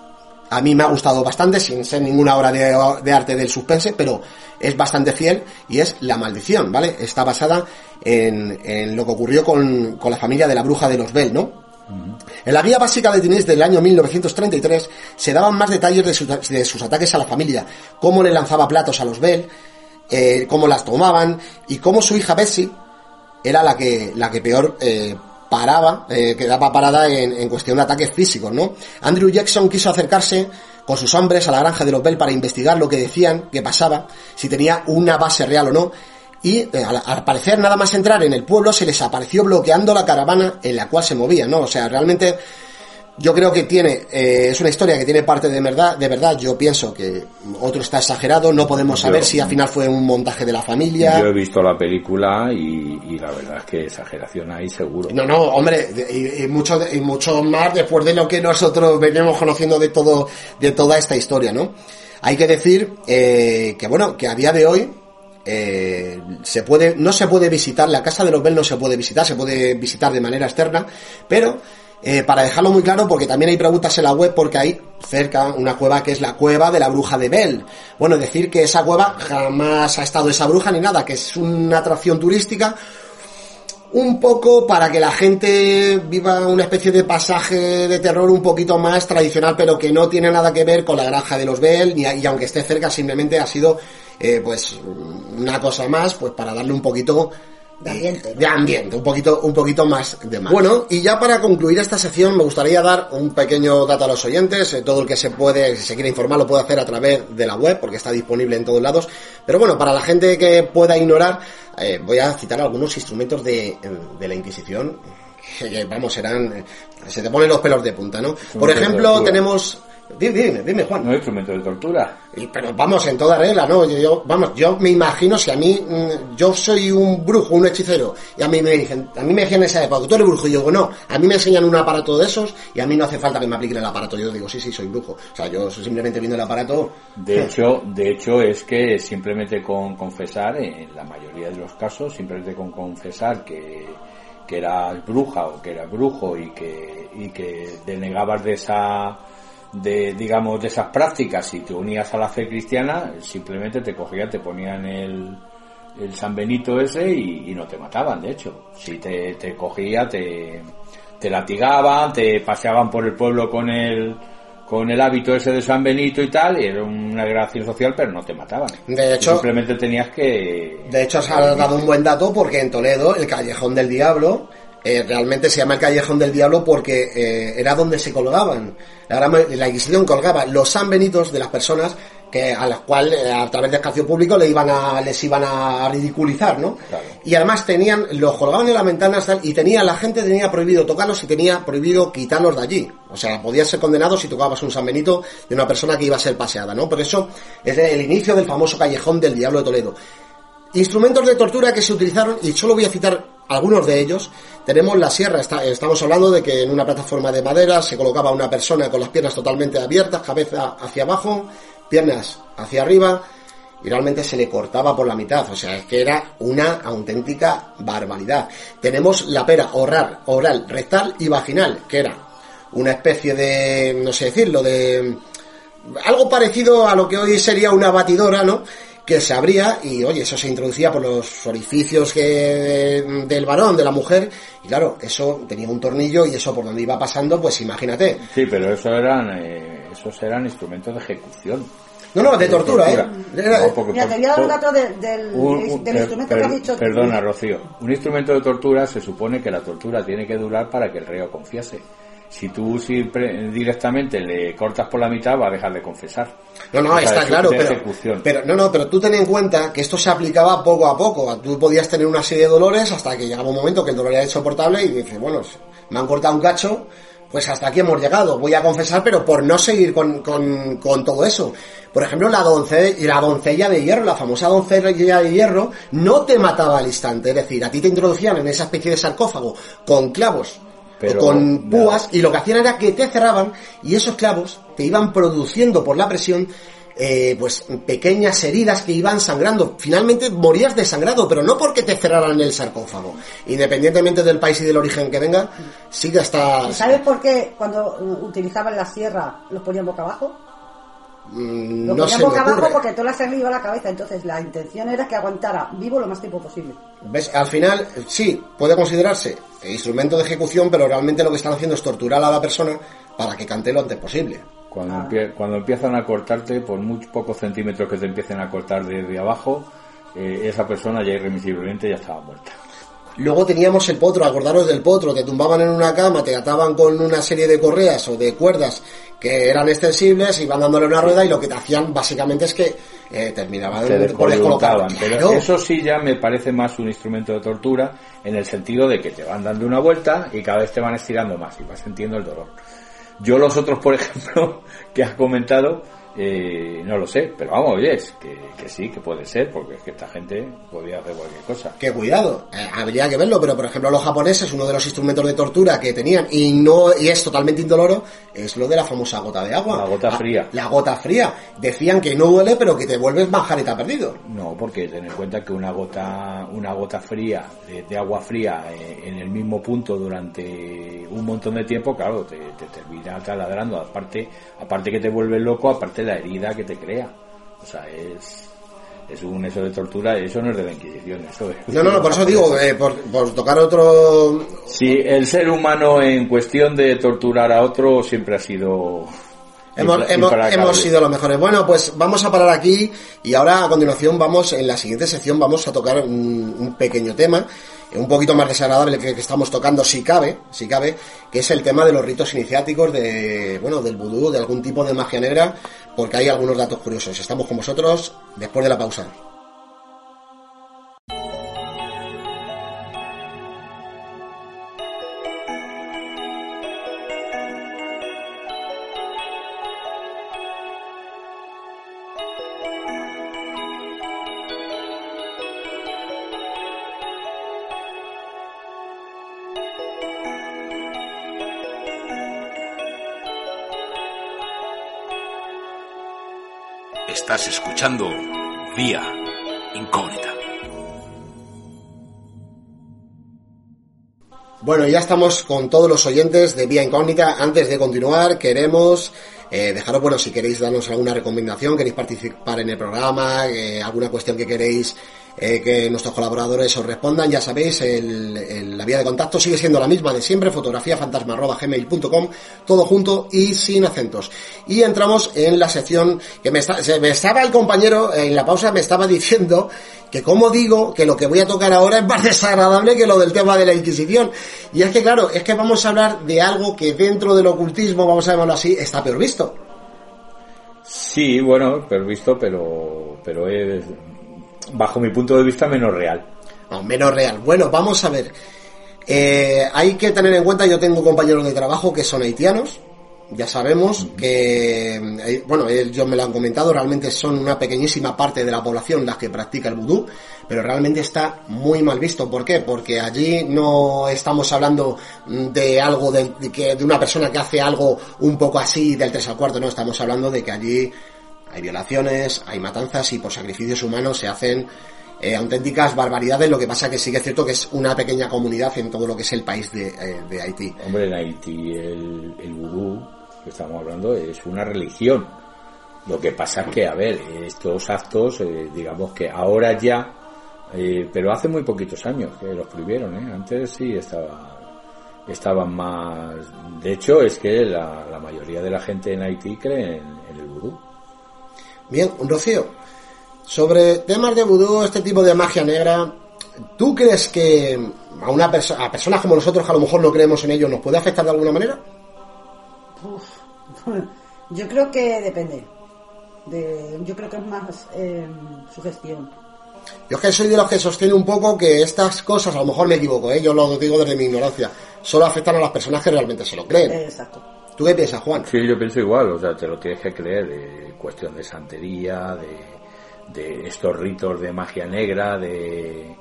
a mí me ha gustado bastante, sin ser ninguna obra de, de arte del suspense, pero es bastante fiel y es La Maldición, ¿vale? Está basada en, en lo que ocurrió con, con la familia de la bruja de los Bell, ¿no? En la guía básica de Tinés del año 1933 se daban más detalles de, sus- de sus ataques a la familia, cómo le lanzaba platos a los Bell, eh, cómo las tomaban y cómo su hija Bessie era la que, la que peor eh, paraba, eh, quedaba parada en, en cuestión de ataques físicos, ¿no? Andrew Jackson quiso acercarse con sus hombres a la granja de los Bell para investigar lo que decían que pasaba, si tenía una base real o no, y eh, al, al parecer nada más entrar en el pueblo se les apareció bloqueando la caravana en la cual se movían, ¿no? O sea, realmente yo creo que tiene, eh, es una historia que tiene parte de verdad, de verdad, yo pienso que otro está exagerado, no podemos saber Yo- si al final fue un montaje de la familia. Yo he visto la película y, y la verdad es que exageración hay seguro. No, no, hombre, y, y mucho, y mucho más después de lo que nosotros venimos conociendo de todo, de toda esta historia, ¿no? Hay que decir eh, que bueno, que a día de hoy eh, se puede, no se puede visitar la casa de los Bell, no se puede visitar, se puede visitar de manera externa, pero eh, para dejarlo muy claro, porque también hay preguntas en la web, porque hay cerca una cueva que es la cueva de la bruja de Bell. Bueno, decir que esa cueva jamás ha estado esa bruja ni nada, que es una atracción turística, un poco para que la gente viva una especie de pasaje de terror un poquito más tradicional, pero que no tiene nada que ver con la granja de los Bell, y aunque esté cerca, simplemente ha sido, eh, pues, una cosa más, pues para darle un poquito De ambiente. De ambiente, un poquito, un poquito más de más. Bueno, y ya para concluir esta sección me gustaría dar un pequeño dato a los oyentes. Eh, todo el que se puede, si se quiere informar, lo puede hacer a través de la web, porque está disponible en todos lados. Pero bueno, para la gente que pueda ignorar, eh, voy a citar algunos instrumentos de, de la Inquisición. Que, vamos, eran. Se te ponen los pelos de punta, ¿no? Por ejemplo, tenemos Dime, dime, dime, Juan. No instrumento de tortura. Pero vamos, en toda regla, ¿no? Yo, yo, vamos, yo me imagino si a mí, mm, yo soy un brujo, un hechicero, y a mí me dicen, a mí me decían en esa época, tú eres brujo, y yo digo, no, a mí me enseñan un aparato de esos, y a mí no hace falta que me apliquen el aparato, yo digo, sí, sí, soy brujo. O sea, yo simplemente viendo el aparato... De hecho, de hecho es que simplemente con confesar, en la mayoría de los casos, simplemente con confesar que, que eras bruja o que eras brujo y que, y que denegabas de esa de, digamos, de esas prácticas, si te unías a la fe cristiana, simplemente te cogían, te ponían el, el San Benito ese y, no te mataban, de hecho. Si te, te cogía, te, te latigaban, te paseaban por el pueblo con el, con el hábito ese de San Benito y tal, y era una gracia social, pero no te mataban. De hecho, simplemente tenías que... De hecho, has dado un buen dato porque en Toledo, el Callejón del Diablo, eh, realmente se llama el Callejón del Diablo porque eh, era donde se colgaban. La, la Inquisición colgaba los San Benitos de las personas que a las cuales eh, a través del espacio público le iban a, les iban a ridiculizar, ¿no? Y además tenían, los colgaban en las ventanas y tenía, la gente tenía prohibido tocarlos y tenía prohibido quitarlos de allí. O sea, podías ser condenado si tocabas un San Benito de una persona que iba a ser paseada, ¿no? Por eso es el inicio del famoso Callejón del Diablo de Toledo. Instrumentos de tortura que se utilizaron, y solo voy a citar algunos de ellos. Tenemos la sierra, estamos hablando de que en una plataforma de madera se colocaba una persona con las piernas totalmente abiertas, cabeza hacia abajo, piernas hacia arriba, y realmente se le cortaba por la mitad, o sea, es que era una auténtica barbaridad. Tenemos la pera oral, oral, rectal y vaginal, que era una especie de, no sé decirlo, de algo parecido a lo que hoy sería una batidora, ¿no? Que se abría y, oye, eso se introducía por los orificios que, del varón, de la mujer, y claro, eso tenía un tornillo y eso por donde iba pasando, pues imagínate. Sí, pero eso eran, eh, esos eran instrumentos de ejecución. No, no, de, tortura, ¿eh? Mira, te voy a dar un dato del, instrumento que has dicho. Perdona, Rocío. Un instrumento de tortura se supone que la tortura tiene que durar para que el reo confiese si tú directamente le cortas por la mitad va a dejar de confesar. No, no, está claro, pero, no, no, pero tú ten en cuenta que esto se aplicaba poco a poco. Tú podías tener una serie de dolores hasta que llegaba un momento que el dolor era insoportable y dices, bueno, me han cortado un cacho, pues hasta aquí hemos llegado. Voy a confesar, pero por no seguir con, con, con todo eso. Por ejemplo, la, doncella, la doncella de hierro, la famosa doncella de hierro, no te mataba al instante. Es decir, a ti te introducían en esa especie de sarcófago con clavos con púas y lo que hacían era que te cerraban y esos clavos te iban produciendo por la presión eh, pues pequeñas heridas que iban sangrando. Finalmente morías desangrado, pero no porque te cerraran el sarcófago. Independientemente del país y del origen que venga, sigue hasta... ¿Sabes por qué cuando utilizaban la sierra los ponían boca abajo? Mm, lo no abajo porque toda la sangre iba a la cabeza, entonces la intención era que aguantara vivo lo más tiempo posible. ¿Ves? Al final, sí, puede considerarse instrumento de ejecución, pero realmente lo que están haciendo es torturar a la persona para que cante lo antes posible. Cuando, ah. cuando empiezan a cortarte, por muy pocos centímetros que te empiecen a cortar desde abajo, eh, esa persona ya irremisiblemente ya estaba muerta. Luego teníamos el potro, acordaros del potro, te tumbaban en una cama, te ataban con una serie de correas o de cuerdas que eran extensibles, iban dándole una rueda y lo que te hacían básicamente es que eh, terminaban por descolocar. Pero eso sí ya me parece más un instrumento de tortura en el sentido de que te van dando una vuelta y cada vez te van estirando más y vas sintiendo el dolor. Yo los otros, por ejemplo, que has comentado, eh, no lo sé, pero vamos, oye, que, que, sí, que puede ser, porque es que esta gente podía hacer cualquier cosa. Que cuidado, eh, habría que verlo, pero por ejemplo los japoneses, uno de los instrumentos de tortura que tenían, y no y es totalmente indoloro, es lo de la famosa gota de agua. La gota fría. La, gota fría. Decían que no duele, pero que te vuelves ha perdido. No, porque ten en cuenta que una gota, una gota fría, de, agua fría, eh, en el mismo punto durante un montón de tiempo, claro, te, te termina taladrando. Aparte, aparte que te vuelves loco, aparte la herida que te crea. O sea, es, es un eso de tortura, eso no es de la Inquisición, eso es. No, no, por eso digo, eh, por, tocar otro. Sí, el ser humano en cuestión de torturar a otro siempre ha sido Hemos, hemos, hemos sido los mejores. Bueno, pues vamos a parar aquí y ahora a continuación vamos, en la siguiente sección vamos a tocar un, un pequeño tema, un poquito más desagradable que, estamos tocando si cabe, si cabe, que es el tema de los ritos iniciáticos de, bueno, del vudú, de algún tipo de magia negra, porque hay algunos datos curiosos. Estamos con vosotros después de la pausa. Escuchando Vía Incógnita. Bueno, ya estamos con todos los oyentes de Vía Incógnita. Antes de continuar, queremos eh, dejaros, bueno, si queréis darnos alguna recomendación, queréis participar en el programa, eh, alguna cuestión que queréis eh, que nuestros colaboradores os respondan, ya sabéis, el- el- la vía de contacto sigue siendo la misma de siempre, fotografiafantasma.gmail.com, todo junto y sin acentos. Y entramos en la sección que me, está- me estaba el compañero, en la pausa me estaba diciendo que como digo que lo que voy a tocar ahora es más desagradable que lo del tema de la Inquisición. Y es que claro, es que vamos a hablar de algo que dentro del ocultismo, vamos a llamarlo así, está peor visto. Sí, bueno, pero visto, pero, pero es, bajo mi punto de vista, menos real. No, menos real. Bueno, vamos a ver. Eh, hay que tener en cuenta, yo tengo compañeros de trabajo que son haitianos. Ya sabemos que, eh, bueno, ellos me lo han comentado, realmente son una pequeñísima parte de la población las que practica el vudú, pero realmente está muy mal visto. ¿Por qué? Porque allí no estamos hablando mm, de algo, de, de que, de una persona que hace algo un poco así del 3 al cuarto, no, estamos hablando de que allí hay violaciones, hay matanzas y por sacrificios humanos se hacen eh, auténticas barbaridades, lo que pasa que sí que es cierto que es una pequeña comunidad en todo lo que es el país de, eh, de Haití. Hombre, en Haití el, el vudú que estamos hablando es una religión. Lo que pasa es que, a ver, estos actos, eh, digamos que ahora ya, eh, pero hace muy poquitos años que los prohibieron, ¿eh? Antes sí estaba, estaban más... De hecho, es que la, la mayoría de la gente en Haití cree. Bien, Rocío, sobre temas de vudú, este tipo de magia negra, ¿tú crees que a una perso- a personas como nosotros que a lo mejor no creemos en ello nos puede afectar de alguna manera? Yo creo que depende. De, yo creo que es más eh, sugestión. Yo es que soy de los que sostiene un poco que estas cosas, a lo mejor me equivoco, ¿eh? yo lo digo desde mi ignorancia, solo afectan a las personas que realmente se lo creen. Exacto. ¿Tú qué piensas, Juan? Sí, yo pienso igual, o sea, te lo tienes que creer, de cuestión de santería, de, de estos ritos de magia negra, de,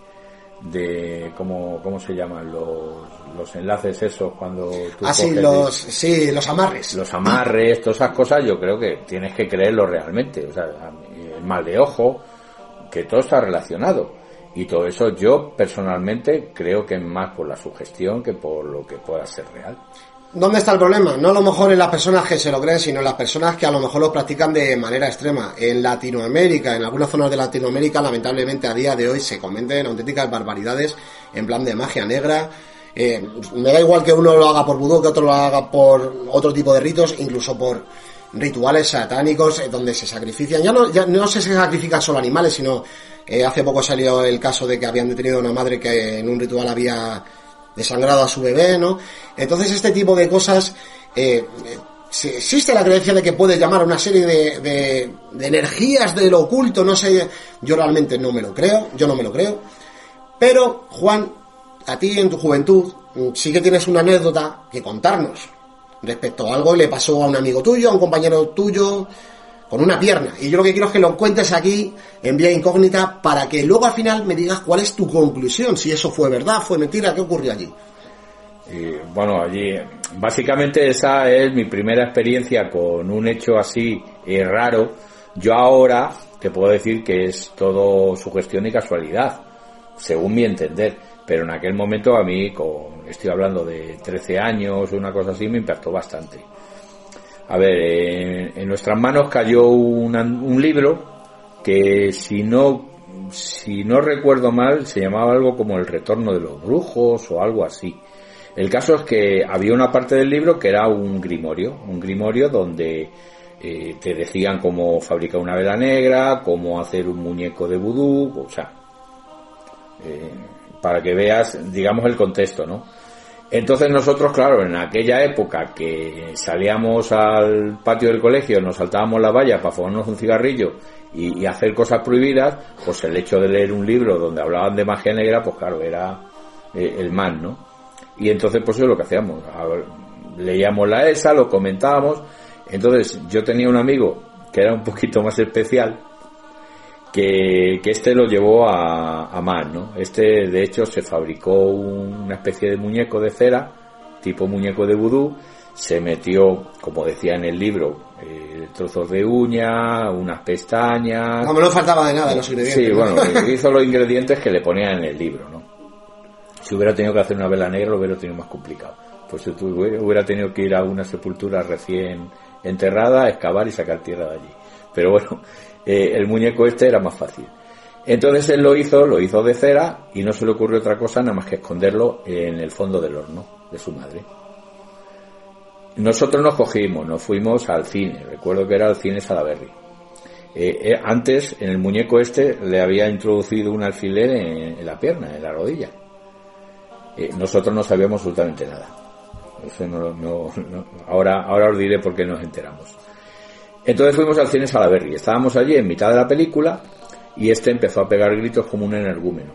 de ¿cómo, cómo se llaman los, los enlaces esos cuando tú Ah, sí, los, sí, los amarres. los amarres, todas esas cosas, yo creo que tienes que creerlo realmente, o sea, el mal de ojo, que todo está relacionado. Y todo eso yo personalmente creo que es más por la sugestión que por lo que pueda ser real. ¿Dónde está el problema? No a lo mejor en las personas que se lo creen, sino en las personas que a lo mejor lo practican de manera extrema. En Latinoamérica, en algunas zonas de Latinoamérica, lamentablemente a día de hoy se cometen auténticas barbaridades en plan de magia negra. Eh, me da igual que uno lo haga por vudú, que otro lo haga por otro tipo de ritos, incluso por rituales satánicos eh, donde se sacrifician. Ya no, ya no se sacrifican solo animales, sino eh, hace poco salió el caso de que habían detenido a una madre que en un ritual había desangrado a su bebé, ¿no? Entonces este tipo de cosas, eh, existe la creencia de que puede llamar a una serie de, de, de energías de lo oculto, no sé, yo realmente no me lo creo, yo no me lo creo. Pero, Juan, a ti en tu juventud mm, sí que tienes una anécdota que contarnos respecto a algo que le pasó a un amigo tuyo, a un compañero tuyo, con una pierna. Y yo lo que quiero es que lo cuentes aquí en vía incógnita para que luego al final me digas cuál es tu conclusión, si eso fue verdad, fue mentira, qué ocurrió allí. Bueno, allí, básicamente esa es mi primera experiencia con un hecho así eh, raro. Yo ahora te puedo decir que es todo sugestión y casualidad, según mi entender. Pero en aquel momento a mí, con, estoy hablando de 13 años una cosa así, me impactó bastante. A ver, en, nuestras manos cayó un libro que si no, si no recuerdo mal, se llamaba algo como El retorno de los brujos o algo así. El caso es que había una parte del libro que era un grimorio, un grimorio donde eh, te decían cómo fabricar una vela negra, cómo hacer un muñeco de vudú, o sea, eh, para que veas, digamos, el contexto, ¿no? Entonces nosotros, claro, en aquella época que salíamos al patio del colegio, nos saltábamos la valla para fumarnos un cigarrillo y, hacer cosas prohibidas, pues el hecho de leer un libro donde hablaban de magia negra, pues claro, era eh, el mal, ¿no? Y entonces pues eso es lo que hacíamos. leíamos la ESA, lo comentábamos. Entonces yo tenía un amigo que era un poquito más especial, que, que este lo llevó a, a más, ¿no? Este de hecho se fabricó una especie de muñeco de cera, tipo muñeco de vudú, se metió, como decía en el libro, eh, trozos de uña, unas pestañas. No, no faltaba de nada los ingredientes. Sí, bueno, hizo los ingredientes que le ponían en el libro, ¿no? Si hubiera tenido que hacer una vela negra, lo hubiera tenido más complicado. Pues si hubiera tenido que ir a una sepultura recién enterrada, excavar y sacar tierra de allí. Pero bueno, eh, el muñeco este era más fácil. Entonces él lo hizo, lo hizo de cera y no se le ocurrió otra cosa nada más que esconderlo en el fondo del horno de su madre. Nosotros nos cogimos, nos fuimos al cine, recuerdo que era el cine Salaberry. Eh, eh, antes, en el muñeco este, le había introducido un alfiler en, la pierna, en la rodilla. nosotros no sabíamos absolutamente nada. ahora, ahora os diré por qué nos enteramos. Entonces fuimos al cine Salaberry. Estábamos allí en mitad de la película y este empezó a pegar gritos como un energúmeno.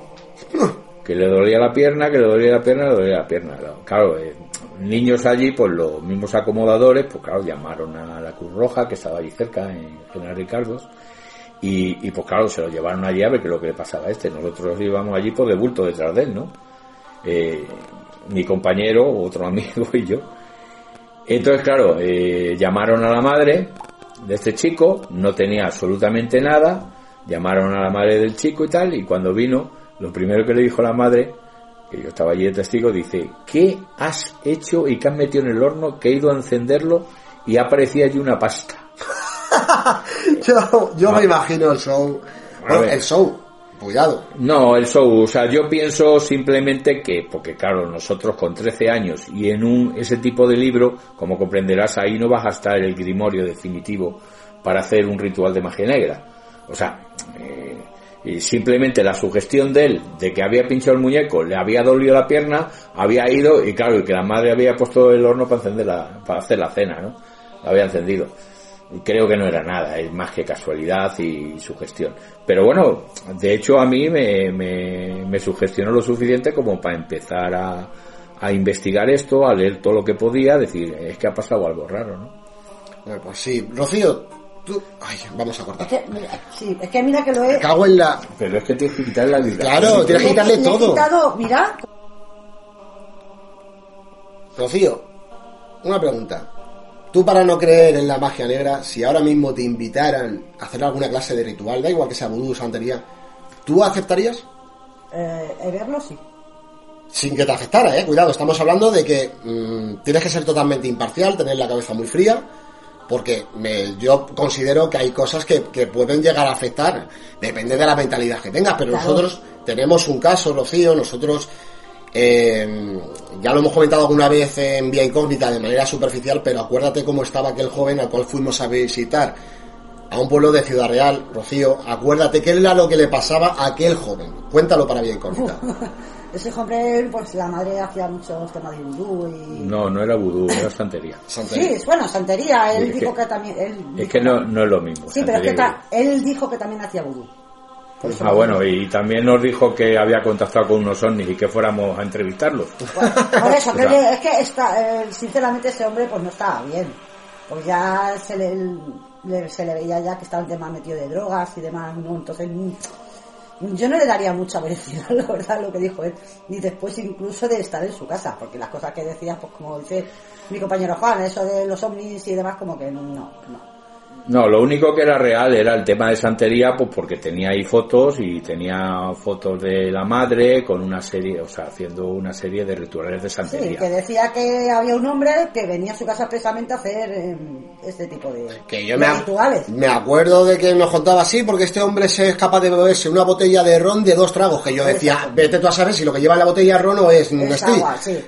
Que le dolía la pierna, que le dolía la pierna, le dolía la pierna. Claro, eh, niños allí, pues los mismos acomodadores, pues claro, llamaron a la Cruz Roja, que estaba allí cerca, en General Ricardos, y, pues claro, se lo llevaron allí a ver qué es lo que le pasaba a este. Nosotros íbamos allí por de bulto detrás de él, ¿no? Eh, mi compañero, otro amigo y yo. Entonces, claro, eh, llamaron a la madre, de este chico, no tenía absolutamente nada, llamaron a la madre del chico y tal, y cuando vino, lo primero que le dijo la madre, que yo estaba allí de testigo, dice, ¿qué has hecho y qué has metido en el horno? Que he ido a encenderlo y aparecía allí una pasta. yo yo me imagino el show. el show Cuidado. No, el show, o sea, yo pienso simplemente que, porque claro, nosotros con 13 años y en un ese tipo de libro, como comprenderás, ahí no vas a estar el grimorio definitivo para hacer un ritual de magia negra. O sea, eh, simplemente la sugestión de él, de que había pinchado el muñeco, le había dolido la pierna, había ido y claro, y que la madre había puesto el horno para encender la, para hacer la cena, ¿no? La había encendido creo que no era nada, es más que casualidad y sugestión. Pero bueno, de hecho a mí me, me, sugestionó lo suficiente como para empezar a, a, investigar esto, a leer todo lo que podía, decir, es que ha pasado algo raro, ¿no? pues sí, Rocío, tú... Ay, vamos a cortar. Es que, mira, sí, es que mira que lo he... cago en la... Pero es que tienes que quitarle la vida. Claro, tienes que quitarle todo. Quitado, mira... Rocío, una pregunta. Tú para no creer en la magia negra, si ahora mismo te invitaran a hacer alguna clase de ritual, da igual que sea vudú, santería, ¿tú aceptarías? Eh, verlo sí. Sin que te afectara, eh. Cuidado, estamos hablando de que mm, tienes que ser totalmente imparcial, tener la cabeza muy fría, porque me, yo considero que hay cosas que, pueden llegar a afectar, depende de la mentalidad que tengas, pero nosotros tenemos un caso, Rocío, nosotros eh, ya lo hemos comentado alguna vez en Vía Incógnita de manera superficial, pero acuérdate cómo estaba aquel joven al cual fuimos a visitar a un pueblo de Ciudad Real, Rocío. Acuérdate qué era lo que le pasaba a aquel joven. Cuéntalo para Vía Incógnita. Ese joven, pues la madre hacía muchos temas de vudú y... No, no era vudú, era santería. Sí, bueno, santería. Él dijo que, también... es que no, no es lo mismo. Sí, pero es que él dijo que también hacía vudú. Ah, bueno, y también nos dijo que había contactado con unos ovnis y que fuéramos a entrevistarlos. por eso, es que está, eh, sinceramente ese hombre pues no estaba bien. Pues ya se le, se le veía ya que estaba el tema metido de drogas y demás, ¿no? Entonces mm, yo no le daría mucha veracidad, la verdad, lo que dijo él, ni después incluso de estar en su casa, porque las cosas que decía, pues como dice mi compañero Juan, eso de los ovnis y demás, como que no, no. No, lo único que era real era el tema de santería, pues porque tenía ahí fotos y tenía fotos de la madre con una serie, o sea, haciendo una serie de rituales de santería. Sí, que decía que había un hombre que venía a su casa expresamente a hacer em, este tipo de, que yo me rituales. Me acuerdo de que nos contaba así, porque este hombre se es capaz de beberse una botella de ron de dos tragos, que yo decía, vete tú a saber si lo que lleva en la botella de ron o es, es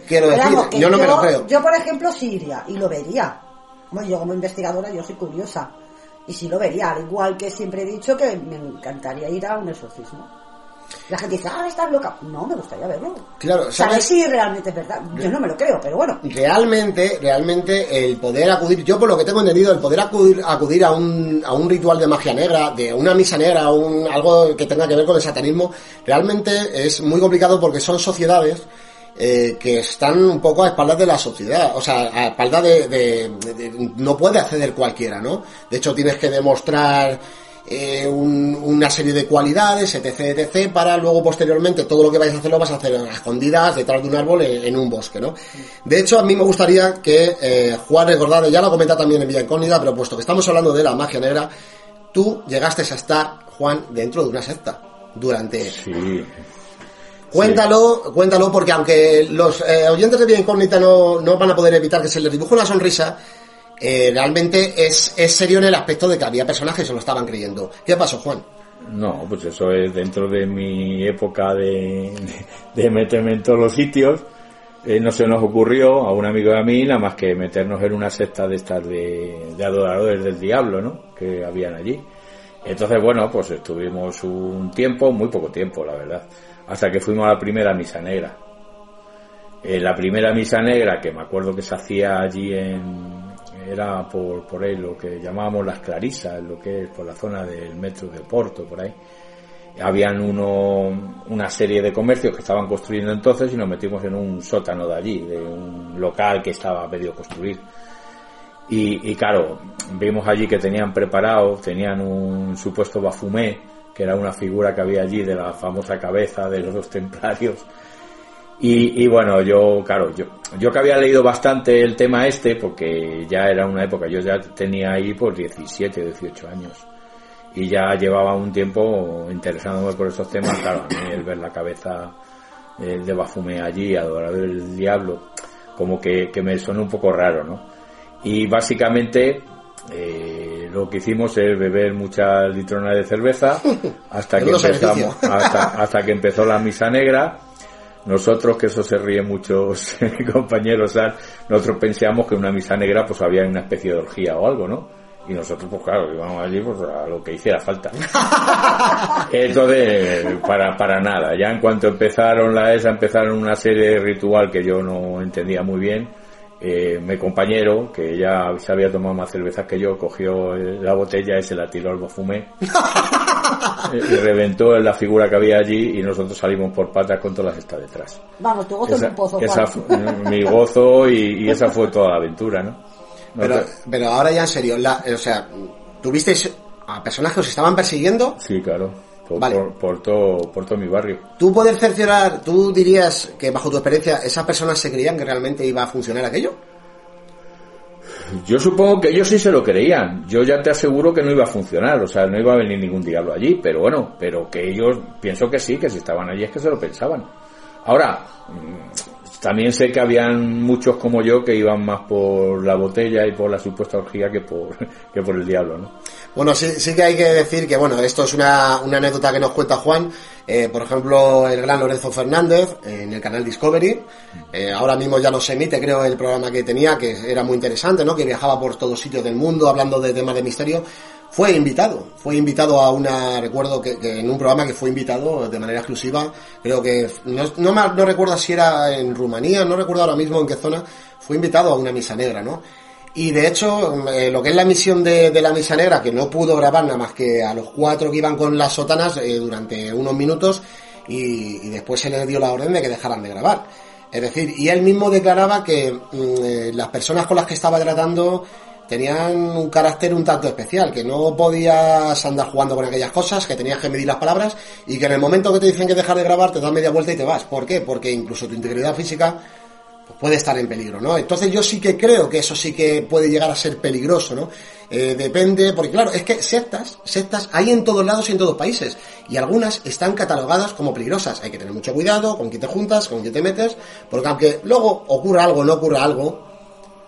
Quiero decir, yo no me lo creo. Yo, por ejemplo, sí iría y lo vería Bueno, yo como investigadora, yo soy curiosa. Y si lo vería, al igual que siempre he dicho que me encantaría ir a un exorcismo. La gente dice, ah, estás loca. No, me gustaría verlo. Claro, Saber ¿sabes? si realmente es verdad. Yo no me lo creo, pero bueno. Realmente, realmente el poder acudir, yo por lo que tengo entendido, el poder acudir, acudir a un, a un ritual de magia negra, de una misa negra, un, algo que tenga que ver con el satanismo, realmente es muy complicado porque son sociedades eh, que están un poco a espaldas de la sociedad, o sea, a espaldas de, de- no puede acceder cualquiera, ¿no? De hecho, tienes que demostrar eh, un- una serie de cualidades, etc, etc, para luego posteriormente todo lo que vais a hacer lo vas a hacer a escondidas detrás de un árbol en, un bosque, ¿no? De hecho, a mí me gustaría que eh, Juan recordara, ya lo comenta también en Vía Incógnita, pero puesto que estamos hablando de la magia negra, tú llegaste a estar, Juan, dentro de una secta durante Sí, Cuéntalo, cuéntalo, porque aunque los eh, oyentes de Vía Incógnita no, no van a poder evitar que se les dibuje una sonrisa, eh, realmente es, es serio en el aspecto de que había personas que se lo estaban creyendo. ¿Qué pasó, Juan? No, pues eso es dentro de mi época de, de meterme en todos los sitios. Eh, no se nos ocurrió a un amigo de a mí nada más que meternos en una secta de estas de, de adoradores del diablo, ¿no? Que habían allí. Entonces, bueno, pues estuvimos un tiempo, muy poco tiempo, la verdad, hasta que fuimos a la primera misa negra. Eh, la primera misa negra, que me acuerdo que se hacía allí en, era por, por ahí lo que llamábamos las clarisas, lo que es por la zona del metro de Porto, por ahí. Habían uno, una serie de comercios que estaban construyendo entonces y nos metimos en un sótano de allí, de un local que estaba medio construir. Y, y claro, vimos allí que tenían preparado, tenían un supuesto bafumé, que era una figura que había allí de la famosa cabeza de los dos templarios. Y, bueno, yo, claro, yo, yo que había leído bastante el tema este, porque ya era una época, yo ya tenía ahí por 17, 18 años. Y ya llevaba un tiempo interesándome por esos temas, claro, a mí el ver la cabeza eh, de Bafumé allí, adorador del diablo, como que, que me sonó un poco raro, ¿no? Y básicamente eh, lo que hicimos es beber muchas litronas de cerveza hasta que empezamos, hasta, hasta que empezó la misa negra. Nosotros, que eso se ríen muchos compañeros, nosotros pensamos que en una misa negra pues había una especie de orgía o algo, ¿no? Y nosotros, pues claro, íbamos allí pues, a lo que hiciera falta. Entonces, para, para nada. Ya en cuanto empezaron la ESA, empezaron una serie de ritual que yo no entendía muy bien. Eh, mi compañero, que ya se había tomado más cervezas que yo, cogió eh, la botella y se la tiró al bafumé. Eh, y reventó en la figura que había allí y nosotros salimos por patas con todas las estas detrás. Vamos, tu gozo es Esa, un pozo, esa fu- mi gozo y, y esa fue toda la aventura, ¿no? Pero ahora ya en serio, la, o sea, ¿tuvisteis a personas que os estaban persiguiendo? sí, claro, por, Vale. por, por todo, por todo mi barrio. ¿Tú poder cerciorar, tú dirías que bajo tu experiencia esas personas se creían que realmente iba a funcionar aquello? Yo supongo que ellos sí se lo creían. Yo ya te aseguro que no iba a funcionar, o sea, no iba a venir ningún diablo allí, pero bueno, pero que ellos, pienso que sí, que si estaban allí es que se lo pensaban. Ahora, mm, también sé que habían muchos como yo que iban más por la botella y por la supuesta orgía que por, que por el diablo, ¿no? Bueno, sí, sí que hay que decir que, bueno, esto es una, una anécdota que nos cuenta Juan. Eh, por ejemplo, el gran Lorenzo Fernández en el canal Discovery. Eh, ahora mismo ya no se emite, creo, el programa que tenía, que era muy interesante, ¿no? Que viajaba por todos sitios del mundo hablando de temas de misterio. Fue invitado, fue invitado a una, recuerdo que, en un programa que fue invitado de manera exclusiva, creo que, no, no, no recuerdo si era en Rumanía, no recuerdo ahora mismo en qué zona, fue invitado a una misa negra, ¿no? Y de hecho, eh, lo que es la emisión de, la misa negra, que no pudo grabar nada más que a los cuatro que iban con las sotanas eh, durante unos minutos y, después se les dio la orden de que dejaran de grabar. Es decir, y él mismo declaraba que mm, eh, las personas con las que estaba tratando tenían un carácter un tanto especial, que no podías andar jugando con aquellas cosas, que tenías que medir las palabras y que en el momento que te dicen que dejar de grabar te das media vuelta y te vas. ¿Por qué? Porque incluso tu integridad física puede estar en peligro, ¿no? Entonces yo sí que creo que eso sí que puede llegar a ser peligroso, ¿no? Eh, depende, porque claro, es que sectas, sectas hay en todos lados y en todos países, y algunas están catalogadas como peligrosas. Hay que tener mucho cuidado con quién te juntas, con quién te metes, porque aunque luego ocurra algo, no ocurra algo,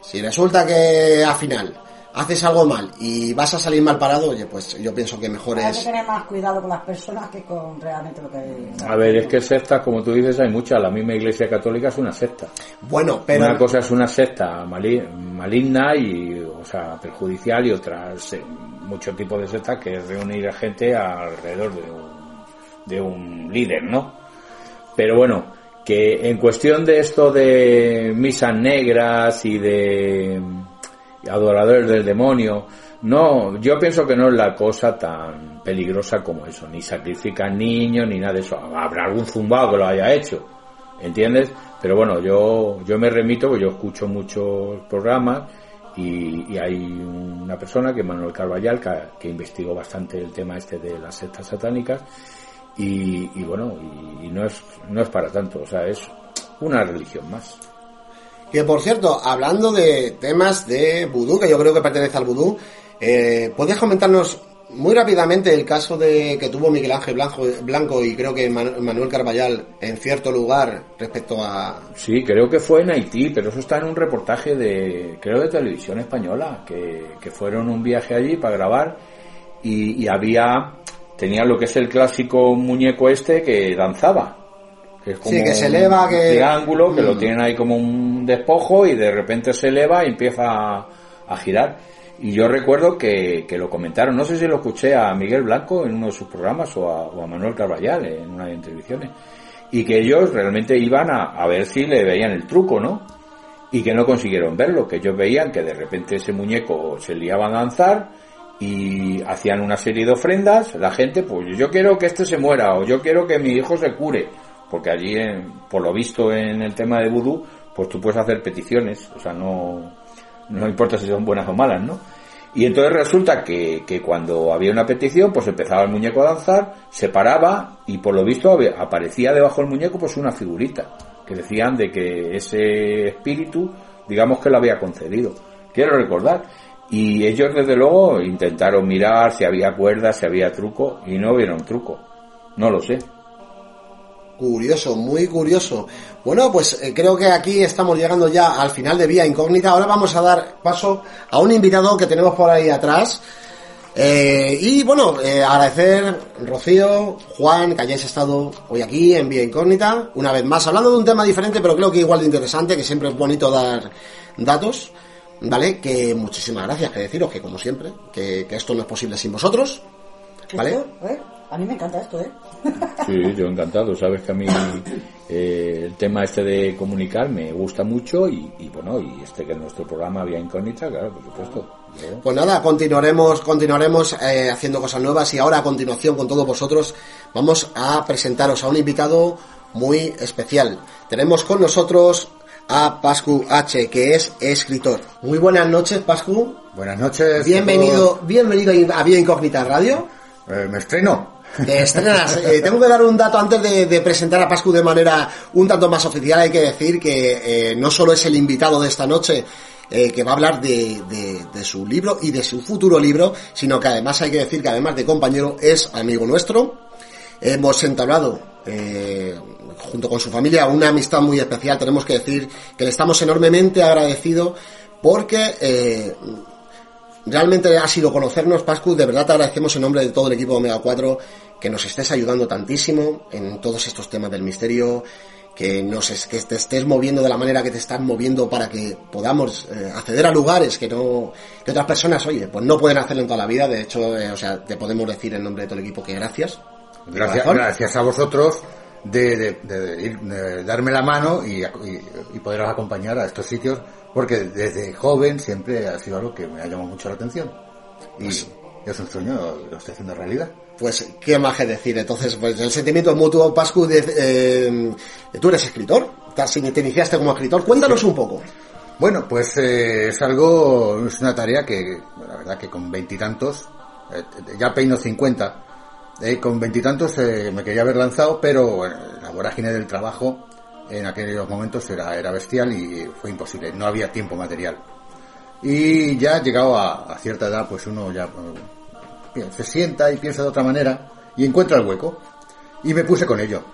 si resulta que al final haces algo mal y vas a salir mal parado, oye, pues yo pienso que mejor Hay que es... tener más cuidado con las personas que con realmente lo que... A ver, es que sectas, como tú dices, hay muchas. La misma Iglesia Católica es una secta. Bueno, pero... Una cosa es una secta mali- maligna y o sea, perjudicial y otras, eh, mucho tipo de sectas que es reunir a gente alrededor de un, de un líder, ¿no? Pero bueno, que en cuestión de esto de misas negras y de adoradores del demonio, no, yo pienso que no es la cosa tan peligrosa como eso, ni sacrifican niños ni nada de eso. Habrá algún zumbado que lo haya hecho, ¿entiendes? Pero bueno, yo, yo me remito, porque yo escucho muchos programas y, hay una persona que Manuel Carballal que, investigó bastante el tema este de las sectas satánicas y, bueno, y, no es, no es para tanto, o sea, es una religión más. Que por cierto, hablando de temas de vudú, que yo creo que pertenece al vudú, eh, ¿Podrías comentarnos muy rápidamente el caso de que tuvo Miguel Ángel Blanco, y creo que Manuel Carballal en cierto lugar respecto a... Sí, creo que fue en Haití, pero eso está en un reportaje de, creo, de televisión española, que, que fueron un viaje allí para grabar y, había, tenía lo que es el clásico muñeco este que danzaba. Que es como sí, que se eleva, que... triángulo, que lo mm. tienen ahí como un despojo y de repente se eleva y empieza a girar. Y yo recuerdo que, que, lo comentaron, no sé si lo escuché a Miguel Blanco en uno de sus programas o a, Manuel Carballal en una de entrevistas, y que ellos realmente iban a, a, ver si le veían el truco, ¿no? Y que no consiguieron verlo, que ellos veían que de repente ese muñeco se liaba a danzar y hacían una serie de ofrendas, la gente, pues yo quiero que este se muera o yo quiero que mi hijo se cure, porque allí, por lo visto en el tema de vudú, pues tú puedes hacer peticiones, o sea, no, no importa si son buenas o malas, ¿no? Y entonces resulta que, que, cuando había una petición, pues empezaba el muñeco a danzar, se paraba y por lo visto aparecía debajo del muñeco pues una figurita, que decían de que ese espíritu, digamos que lo había concedido. Quiero recordar. Y ellos desde luego intentaron mirar si había cuerdas, si había truco, y no vieron truco. No lo sé. Curioso, muy curioso. Bueno, pues eh, creo que aquí estamos llegando ya al final de Vía Incógnita. Ahora vamos a dar paso a un invitado que tenemos por ahí atrás. Eh, y bueno, eh, agradecer Rocío, Juan, que hayáis estado hoy aquí en Vía Incógnita, una vez más, hablando de un tema diferente, pero creo que igual de interesante, que siempre es bonito dar datos. ¿Vale? Que muchísimas gracias, que deciros que como siempre, que, esto no es posible sin vosotros. ¿Vale? A mí me encanta esto, ¿eh? Sí, yo encantado. Sabes que a mí eh, el tema este de comunicar me gusta mucho y, bueno, y este que es nuestro programa Vía Incógnita, claro, por supuesto. Pues nada, continuaremos, continuaremos eh, haciendo cosas nuevas y ahora a continuación con todos vosotros vamos a presentaros a un invitado muy especial. Tenemos con nosotros a Pascu H, que es escritor. Muy buenas noches, Pascu. Buenas noches. Bienvenido, bienvenido a Vía Incógnita Radio. Eh, me estreno. Estrenas. Eh, tengo que dar un dato antes de, presentar a Pascu de manera un tanto más oficial. Hay que decir que eh, no solo es el invitado de esta noche, que va a hablar de, su libro y de su futuro libro, sino que además hay que decir que además de compañero es amigo nuestro. Hemos entablado, junto con su familia, una amistad muy especial. Tenemos que decir que le estamos enormemente agradecidos porque Realmente ha sido conocernos, Pascu. De verdad te agradecemos en nombre de todo el equipo de Omega 4 que nos estés ayudando tantísimo en todos estos temas del misterio, que nos que te estés moviendo de la manera que te estás moviendo para que podamos eh, acceder a lugares que no que otras personas, oye, pues no pueden hacerlo en toda la vida. De hecho, eh, o sea, te podemos decir en nombre de todo el equipo que gracias. Gracias, gracias a vosotros de, de, darme la mano y, y, y poderos acompañar a estos sitios porque desde joven siempre ha sido algo que me ha llamado mucho la atención. Y pues es un sueño, lo estoy haciendo realidad. Pues, ¿qué más que decir? Entonces, pues el sentimiento mutuo, Pascu, de, eh, tú eres escritor, te iniciaste como escritor, cuéntanos un poco. Bueno, pues eh, es algo, es una tarea que, la verdad que con veintitantos, eh, ya peino cincuenta, con veintitantos me quería haber lanzado, pero la vorágine del trabajo en aquellos momentos era, era bestial y fue imposible, no había tiempo material. Y ya llegado a, cierta edad, pues uno ya eh, se sienta y piensa de otra manera y encuentra el hueco. Y me puse con ello.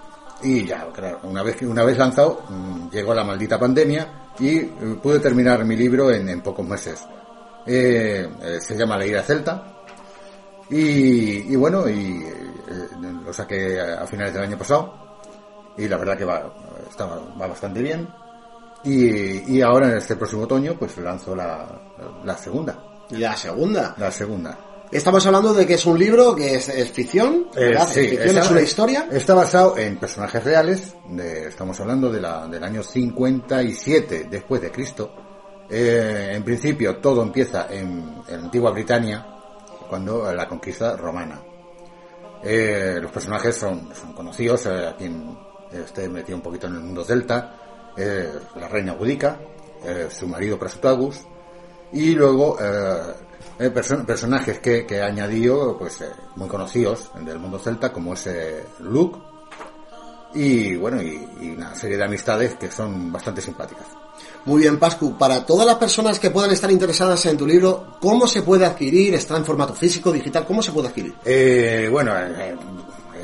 Y ya, una vez, una vez lanzado, mm, llegó la maldita pandemia y eh, pude terminar mi libro en, pocos meses. Eh, se llama La ira celta. Y, y bueno, y lo saqué a finales del año pasado. Y la verdad que va, va bastante bien. Y, y ahora en este próximo otoño pues lanzo la, la segunda. La segunda. La segunda. Estamos hablando de que es un libro que es, es ficción, Eh, sí, es ficción, está- es una historia. Está basado en personajes reales. de- estamos hablando de la, del año 57 después de Cristo. Eh, en principio todo empieza en, en antigua Britania, cuando eh, la conquista romana. Eh, los personajes son, son conocidos, eh, a quien esté metido un poquito en el mundo celta, eh, la reina Boudica, eh, su marido Prasutagus, y luego eh, eh, perso- personajes que, que ha añadido, pues eh, muy conocidos del mundo celta, como es eh, Luke, y bueno, y, y una serie de amistades que son bastante simpáticas. Muy bien, Pascu. Para todas las personas que puedan estar interesadas en tu libro, ¿cómo se puede adquirir? ¿Está en formato físico, digital? ¿Cómo se puede adquirir? Eh, bueno, eh,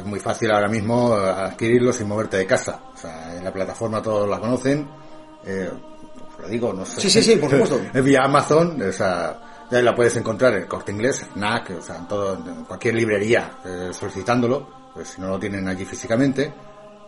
muy fácil ahora mismo adquirirlo sin moverte de casa. O sea, en la plataforma todos la conocen. Eh, os lo digo, no sé. Sí, sí, sí, por supuesto. Es vía Amazon, o sea, ya la puedes encontrar en el Corte Inglés, NAC, o sea, en, todo, en cualquier librería eh, solicitándolo, pues si no lo tienen allí físicamente.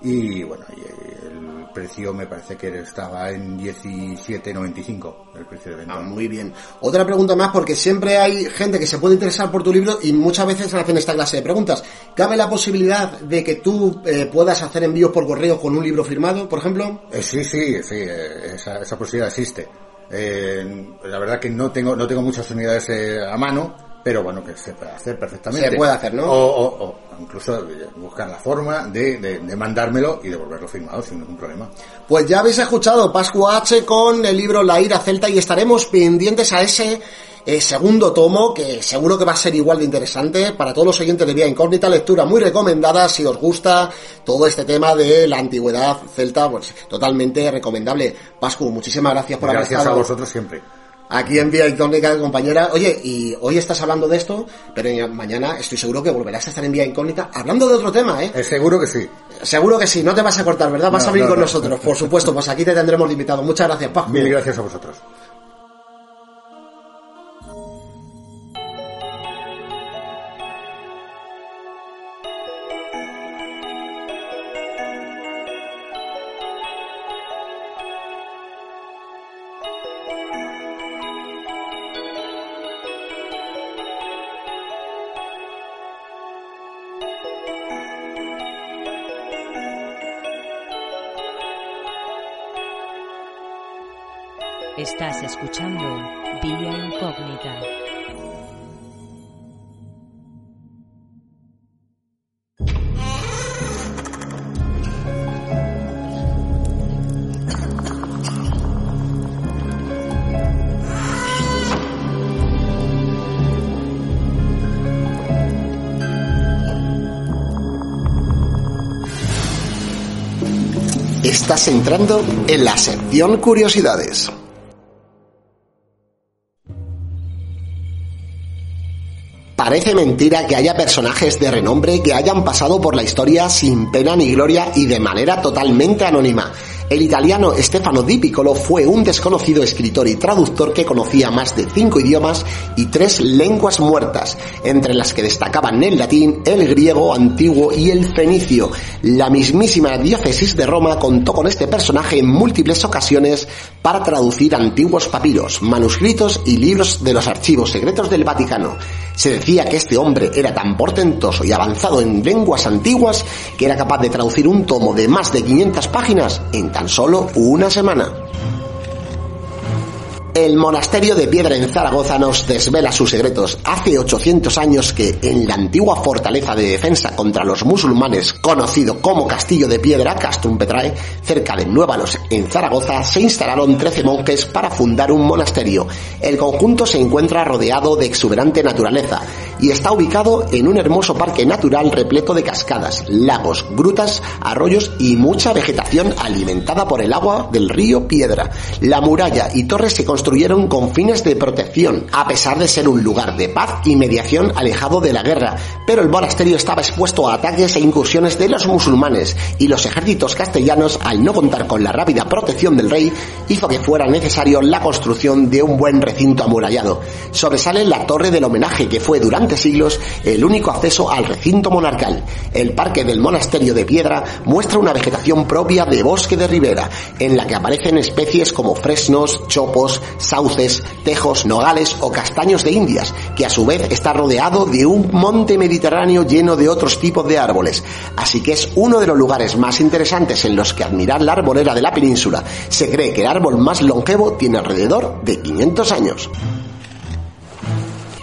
Y bueno, el precio me parece que estaba en 17.95 el precio de venta. Ah, muy bien. Otra pregunta más, porque siempre hay gente que se puede interesar por tu libro y muchas veces hacen esta clase de preguntas. ¿Cabe la posibilidad de que tú eh, puedas hacer envíos por correo con un libro firmado, por ejemplo? Eh, sí, sí, sí, eh, esa, esa posibilidad existe. Eh, la verdad que no tengo, no tengo muchas unidades eh, a mano, pero bueno, que se puede hacer perfectamente. Se puede hacer, ¿no? O, o- o incluso eh, buscar la forma de, de- de mandármelo y devolverlo firmado sin ningún problema. Pues ya habéis escuchado Pascua H con el libro La ira celta y estaremos pendientes a ese eh, segundo tomo que seguro que va a ser igual de interesante para todos los oyentes de Vía Incógnita, lectura muy recomendada si os gusta todo este tema de la antigüedad celta, pues totalmente recomendable. Pascu, muchísimas gracias por haber Gracias a vosotros siempre. Aquí en Vía Incógnita, compañera. Oye, y hoy estás hablando de esto, pero mañana estoy seguro que volverás a estar en Vía Incógnita hablando de otro tema, ¿eh? Eh, seguro que sí. Seguro que sí, no te vas a cortar, ¿verdad? Vas No, a venir no, con no. nosotros, por supuesto, pues aquí te tendremos de invitado. Muchas gracias, Pascu. Mil gracias a vosotros. Estás escuchando Vía Incógnita. Estás entrando en la sección Curiosidades. Parece mentira que haya personajes de renombre que hayan pasado por la historia sin pena ni gloria y de manera totalmente anónima. El italiano Stefano Di Piccolo fue un desconocido escritor y traductor que conocía más de cinco idiomas y tres lenguas muertas, entre las que destacaban el latín, el griego antiguo y el fenicio. La mismísima diócesis de Roma contó con este personaje en múltiples ocasiones para traducir antiguos papiros, manuscritos y libros de los archivos secretos del Vaticano. Se decía que este hombre era tan portentoso y avanzado en lenguas antiguas que era capaz de traducir un tomo de más de 500 páginas en tan solo una semana. El monasterio de Piedra en Zaragoza nos desvela sus secretos. Hace 800 años que en la antigua fortaleza de defensa contra los musulmanes, conocido como Castillo de Piedra, Castrum Petrae, cerca de Nuevalos, en Zaragoza, se instalaron 13 monjes para fundar un monasterio. El conjunto se encuentra rodeado de exuberante naturaleza y está ubicado en un hermoso parque natural repleto de cascadas, lagos, grutas, arroyos y mucha vegetación alimentada por el agua del río Piedra. La muralla y torres se construyeron con fines de protección, a pesar de ser un lugar de paz y mediación alejado de la guerra, pero el monasterio estaba expuesto a ataques e incursiones de los musulmanes y los ejércitos castellanos, al no contar con la rápida protección del rey, hizo que fuera necesario la construcción de un buen recinto amurallado. Sobresale la torre del homenaje que fue durante siglos el único acceso al recinto monarcal. El parque del monasterio de piedra muestra una vegetación propia de bosque de ribera, en la que aparecen especies como fresnos, chopos, sauces, tejos, nogales o castaños de Indias, que a su vez está rodeado de un monte mediterráneo lleno de otros tipos de árboles. Así que es uno de los lugares más interesantes en los que admirar la arbolera de la península. Se cree que el árbol más longevo tiene alrededor de 500 años.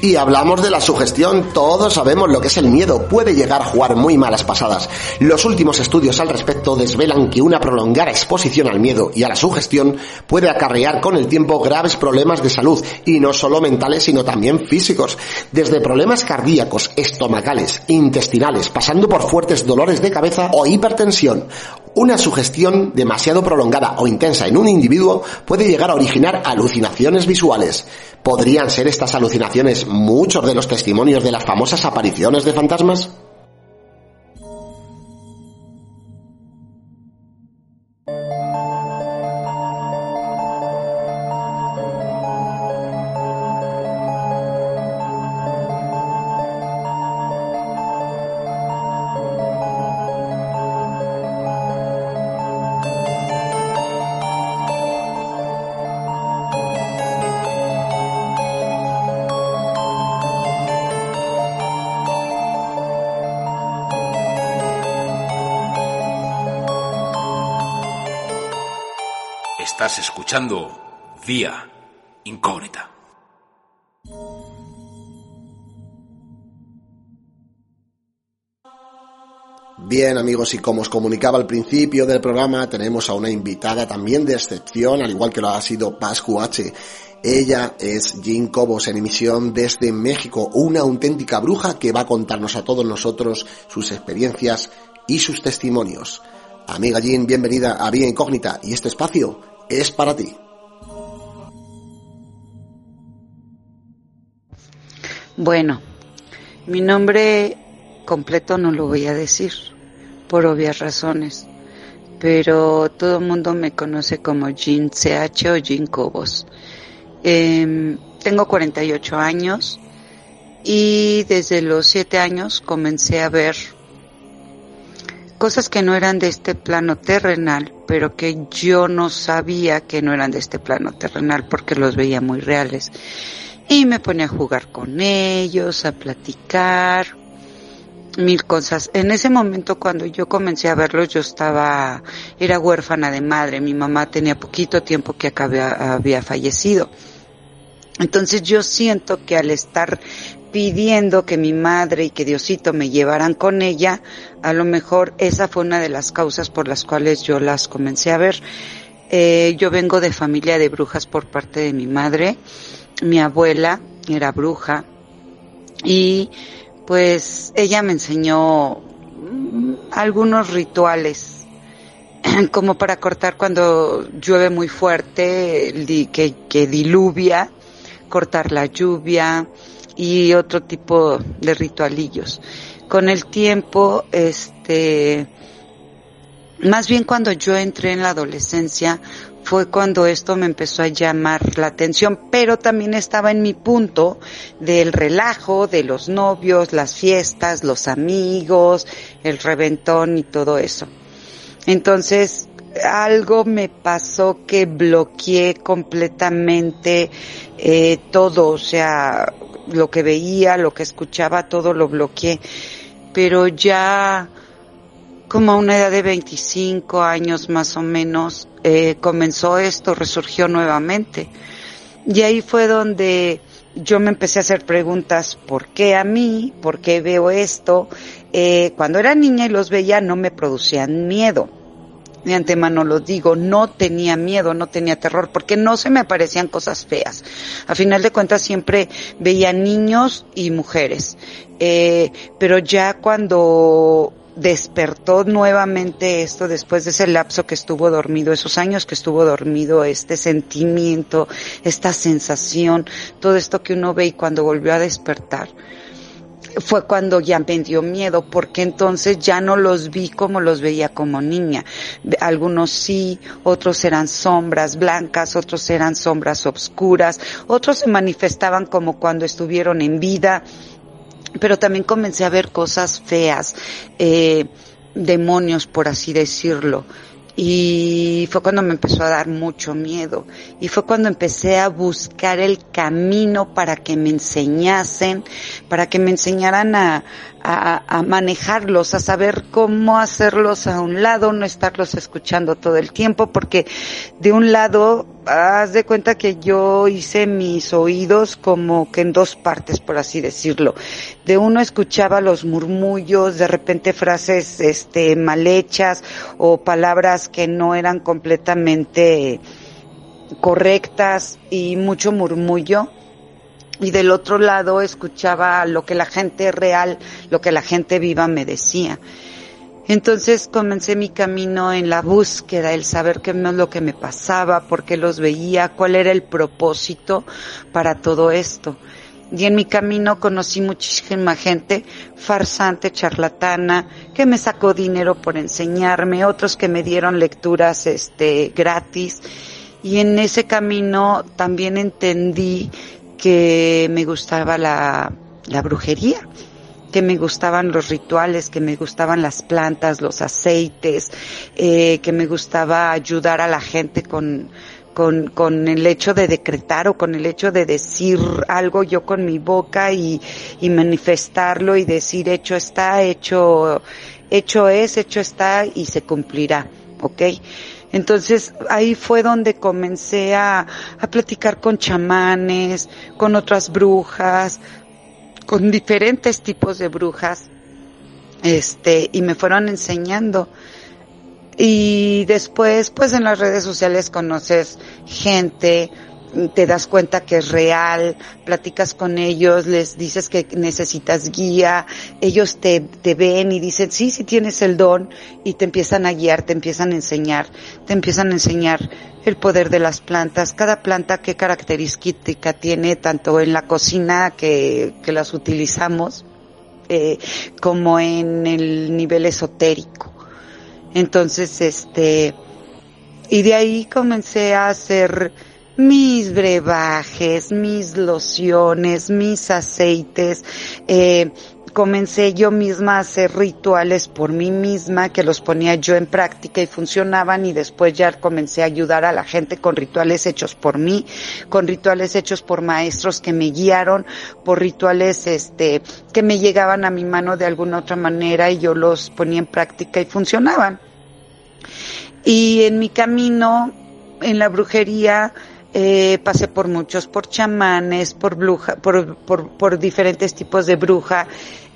Y hablamos de la sugestión, todos sabemos lo que es el miedo, puede llegar a jugar muy malas pasadas. Los últimos estudios al respecto desvelan que una prolongada exposición al miedo y a la sugestión puede acarrear con el tiempo graves problemas de salud, y no solo mentales sino también físicos, desde problemas cardíacos, estomacales, intestinales, pasando por fuertes dolores de cabeza o hipertensión. Una sugestión demasiado prolongada o intensa en un individuo puede llegar a originar alucinaciones visuales. ¿Podrían ser estas alucinaciones muchos de los testimonios de las famosas apariciones de fantasmas? Estás escuchando Vía Incógnita. Bien amigos, y como os comunicaba al principio del programa, tenemos a una invitada también de excepción, al igual que lo ha sido Pascu H. Ella es Jean Cobos en emisión desde México, una auténtica bruja que va a contarnos a todos nosotros sus experiencias y sus testimonios. Amiga Jean, bienvenida a Vía Incógnita y este espacio es para ti. Bueno, mi nombre completo no lo voy a decir, por obvias razones, pero todo el mundo me conoce como Jean CH o Jean Cobos. Eh, tengo 48 años y desde los 7 años comencé a ver cosas que no eran de este plano terrenal, pero que yo no sabía que no eran de este plano terrenal porque los veía muy reales. Y me ponía a jugar con ellos, a platicar, mil cosas. En ese momento cuando yo comencé a verlos yo estaba, era huérfana de madre, mi mamá tenía poquito tiempo que había, había fallecido. Entonces yo siento que al estar pidiendo que mi madre y que Diosito me llevaran con ella, a lo mejor esa fue una de las causas por las cuales yo las comencé a ver. Eh, yo vengo de familia de brujas por parte de mi madre. Mi abuela era bruja y pues ella me enseñó algunos rituales como para cortar cuando llueve muy fuerte, que, que diluvia, cortar la lluvia, y otro tipo de ritualillos. Con el tiempo, este, más bien cuando yo entré en la adolescencia, fue cuando esto me empezó a llamar la atención, pero también estaba en mi punto del relajo, de los novios, las fiestas, los amigos, el reventón y todo eso. Entonces, algo me pasó que bloqueé completamente eh, todo, o sea, lo que veía, lo que escuchaba, todo lo bloqueé. Pero ya como a una edad de 25 años más o menos, eh, comenzó esto, resurgió nuevamente. Y ahí fue donde yo me empecé a hacer preguntas, ¿por qué a mí? ¿Por qué veo esto? Eh, cuando era niña y los veía no me producían miedo de antemano lo digo, no tenía miedo, no tenía terror, porque no se me aparecían cosas feas. A final de cuentas siempre veía niños y mujeres. Eh, pero ya cuando despertó nuevamente esto después de ese lapso que estuvo dormido, esos años que estuvo dormido, este sentimiento, esta sensación, todo esto que uno ve y cuando volvió a despertar fue cuando ya me dio miedo, porque entonces ya no los vi como los veía como niña. Algunos sí, otros eran sombras blancas, otros eran sombras obscuras, otros se manifestaban como cuando estuvieron en vida, pero también comencé a ver cosas feas, eh, demonios, por así decirlo. Y fue cuando me empezó a dar mucho miedo. Y fue cuando empecé a buscar el camino para que me enseñasen, para que me enseñaran a, a, a, manejarlos, a saber cómo hacerlos a un lado, no estarlos escuchando todo el tiempo, porque de un lado, haz de cuenta que yo hice mis oídos como que en dos partes, por así decirlo. De uno escuchaba los murmullos, de repente frases, este, mal hechas o palabras que no eran completamente correctas y mucho murmullo y del otro lado escuchaba lo que la gente real, lo que la gente viva me decía. Entonces comencé mi camino en la búsqueda, el saber qué es lo que me pasaba, por qué los veía, cuál era el propósito para todo esto. Y en mi camino conocí muchísima gente farsante, charlatana, que me sacó dinero por enseñarme, otros que me dieron lecturas este gratis. Y en ese camino también entendí que me gustaba la, la brujería, que me gustaban los rituales, que me gustaban las plantas, los aceites, eh, que me gustaba ayudar a la gente con, con, con el hecho de decretar o con el hecho de decir algo yo con mi boca y, y manifestarlo y decir hecho está, hecho, hecho es, hecho está y se cumplirá, ¿ok? Entonces ahí fue donde comencé a, a platicar con chamanes, con otras brujas, con diferentes tipos de brujas, este, y me fueron enseñando. Y después, pues en las redes sociales conoces gente, te das cuenta que es real, platicas con ellos, les dices que necesitas guía, ellos te, te ven y dicen, sí, sí tienes el don y te empiezan a guiar, te empiezan a enseñar, te empiezan a enseñar el poder de las plantas, cada planta qué característica tiene tanto en la cocina que, que las utilizamos, eh, como en el nivel esotérico. Entonces, este, y de ahí comencé a hacer mis brebajes, mis lociones, mis aceites, eh, comencé yo misma a hacer rituales por mí misma que los ponía yo en práctica y funcionaban y después ya comencé a ayudar a la gente con rituales hechos por mí, con rituales hechos por maestros que me guiaron, por rituales este que me llegaban a mi mano de alguna otra manera y yo los ponía en práctica y funcionaban. Y en mi camino en la brujería eh, pasé por muchos, por chamanes, por bruja, por, por, por diferentes tipos de bruja.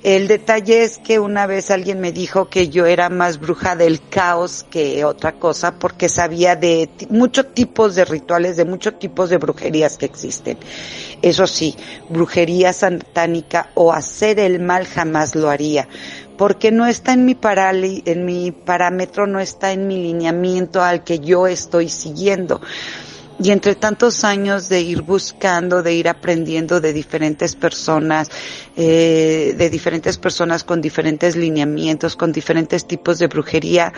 El detalle es que una vez alguien me dijo que yo era más bruja del caos que otra cosa porque sabía de muchos tipos de rituales, de muchos tipos de brujerías que existen. Eso sí, brujería satánica o hacer el mal jamás lo haría porque no está en mi en mi parámetro, no está en mi lineamiento al que yo estoy siguiendo. Y entre tantos años de ir buscando, de ir aprendiendo de diferentes personas, eh, de diferentes personas con diferentes lineamientos, con diferentes tipos de brujería,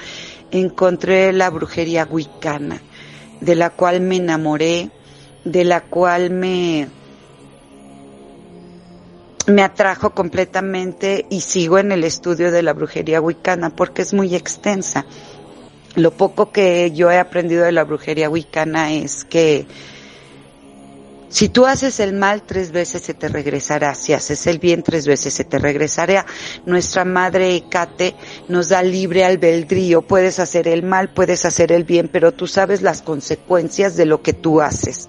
encontré la brujería wicana, de la cual me enamoré, de la cual me, me atrajo completamente y sigo en el estudio de la brujería wicana porque es muy extensa lo poco que yo he aprendido de la brujería wicana es que si tú haces el mal tres veces se te regresará, si haces el bien tres veces se te regresará. Nuestra madre Ecate nos da libre albedrío, puedes hacer el mal, puedes hacer el bien, pero tú sabes las consecuencias de lo que tú haces.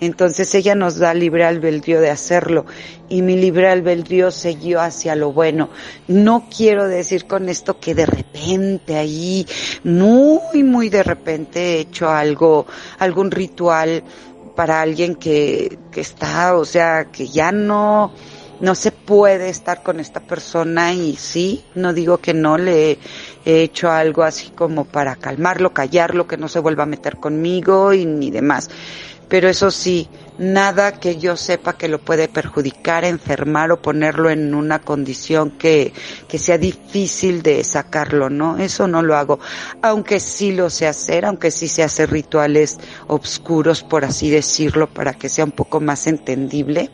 Entonces ella nos da libre albedrío de hacerlo y mi libre albedrío siguió hacia lo bueno. No quiero decir con esto que de repente ahí, muy, muy de repente he hecho algo, algún ritual para alguien que, que está, o sea, que ya no, no se puede estar con esta persona y sí, no digo que no le he hecho algo así como para calmarlo, callarlo, que no se vuelva a meter conmigo y ni demás. Pero eso sí, nada que yo sepa que lo puede perjudicar, enfermar o ponerlo en una condición que, que sea difícil de sacarlo, ¿no? Eso no lo hago. Aunque sí lo sé hacer, aunque sí se hace rituales obscuros, por así decirlo, para que sea un poco más entendible.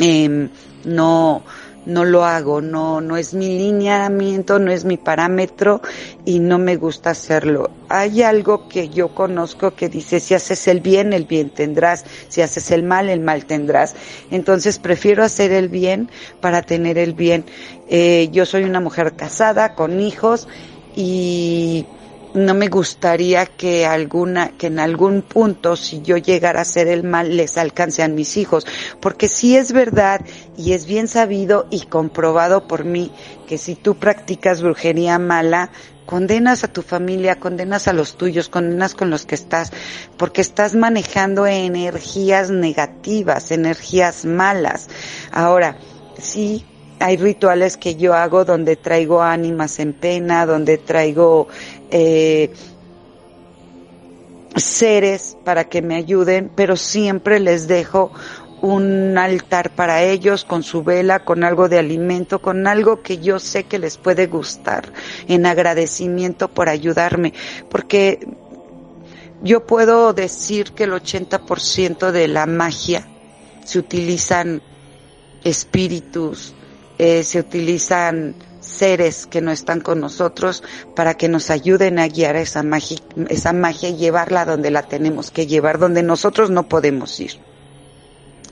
Eh, no, no lo hago, no, no es mi lineamiento, no es mi parámetro y no me gusta hacerlo. Hay algo que yo conozco que dice, si haces el bien, el bien tendrás, si haces el mal, el mal tendrás. Entonces prefiero hacer el bien para tener el bien. Eh, yo soy una mujer casada, con hijos y no me gustaría que alguna, que en algún punto, si yo llegara a hacer el mal, les alcance a mis hijos. Porque sí es verdad y es bien sabido y comprobado por mí que si tú practicas brujería mala, condenas a tu familia, condenas a los tuyos, condenas con los que estás, porque estás manejando energías negativas, energías malas. Ahora, sí, hay rituales que yo hago donde traigo ánimas en pena, donde traigo eh, seres para que me ayuden, pero siempre les dejo un altar para ellos con su vela, con algo de alimento, con algo que yo sé que les puede gustar, en agradecimiento por ayudarme, porque yo puedo decir que el 80% de la magia se utilizan espíritus, eh, se utilizan seres que no están con nosotros para que nos ayuden a guiar esa magia, esa magia y llevarla donde la tenemos que llevar, donde nosotros no podemos ir.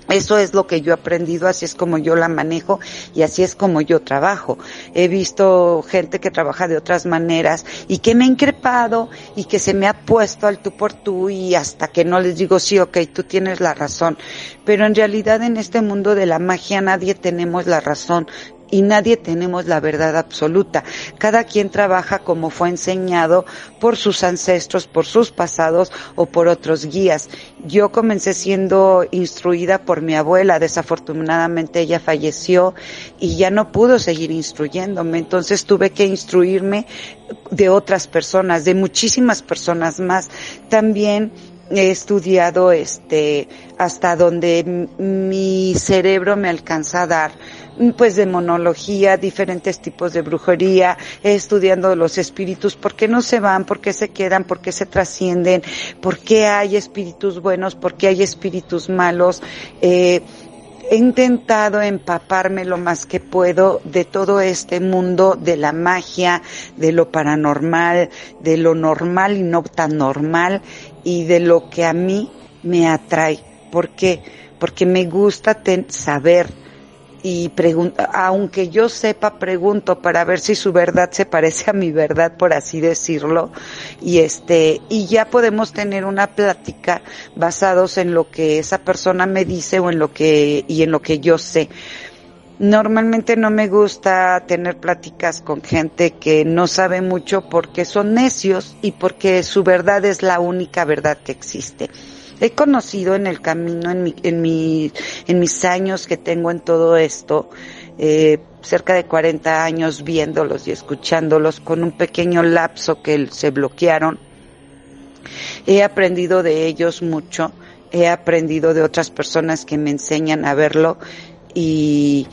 Eso es lo que yo he aprendido, así es como yo la manejo y así es como yo trabajo. He visto gente que trabaja de otras maneras y que me ha increpado y que se me ha puesto al tú por tú y hasta que no les digo sí, ok, tú tienes la razón. Pero en realidad en este mundo de la magia nadie tenemos la razón y nadie tenemos la verdad absoluta. Cada quien trabaja como fue enseñado por sus ancestros, por sus pasados o por otros guías. Yo comencé siendo instruida por mi abuela, desafortunadamente ella falleció y ya no pudo seguir instruyéndome, entonces tuve que instruirme de otras personas, de muchísimas personas más. También he estudiado este hasta donde mi cerebro me alcanza a dar pues de monología, diferentes tipos de brujería, estudiando los espíritus, por qué no se van, por qué se quedan, por qué se trascienden, por qué hay espíritus buenos, por qué hay espíritus malos. Eh, he intentado empaparme lo más que puedo de todo este mundo de la magia, de lo paranormal, de lo normal y no tan normal y de lo que a mí me atrae. ¿Por qué? Porque me gusta saber y aunque yo sepa, pregunto para ver si su verdad se parece a mi verdad, por así decirlo, y este, y ya podemos tener una plática basados en lo que esa persona me dice o en lo que, y en lo que yo sé. Normalmente no me gusta tener pláticas con gente que no sabe mucho porque son necios y porque su verdad es la única verdad que existe he conocido en el camino, en, mi, en, mi, en mis años que tengo en todo esto, eh, cerca de 40 años viéndolos y escuchándolos con un pequeño lapso que se bloquearon. He aprendido de ellos mucho, he aprendido de otras personas que me enseñan a verlo y,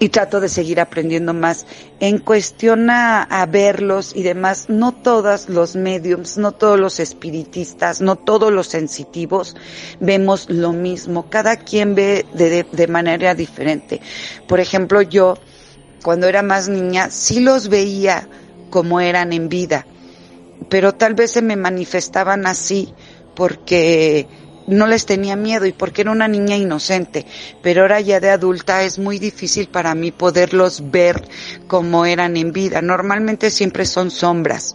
y trato de seguir aprendiendo más. En cuestión a, verlos y demás, no todos los mediums, no todos los espiritistas, no todos los sensitivos vemos lo mismo. Cada quien ve de, de manera diferente. Por ejemplo, yo, cuando era más niña, sí los veía como eran en vida, pero tal vez se me manifestaban así porque no les tenía miedo y porque era una niña inocente, pero ahora ya de adulta es muy difícil para mí poderlos ver como eran en vida. Normalmente siempre son sombras,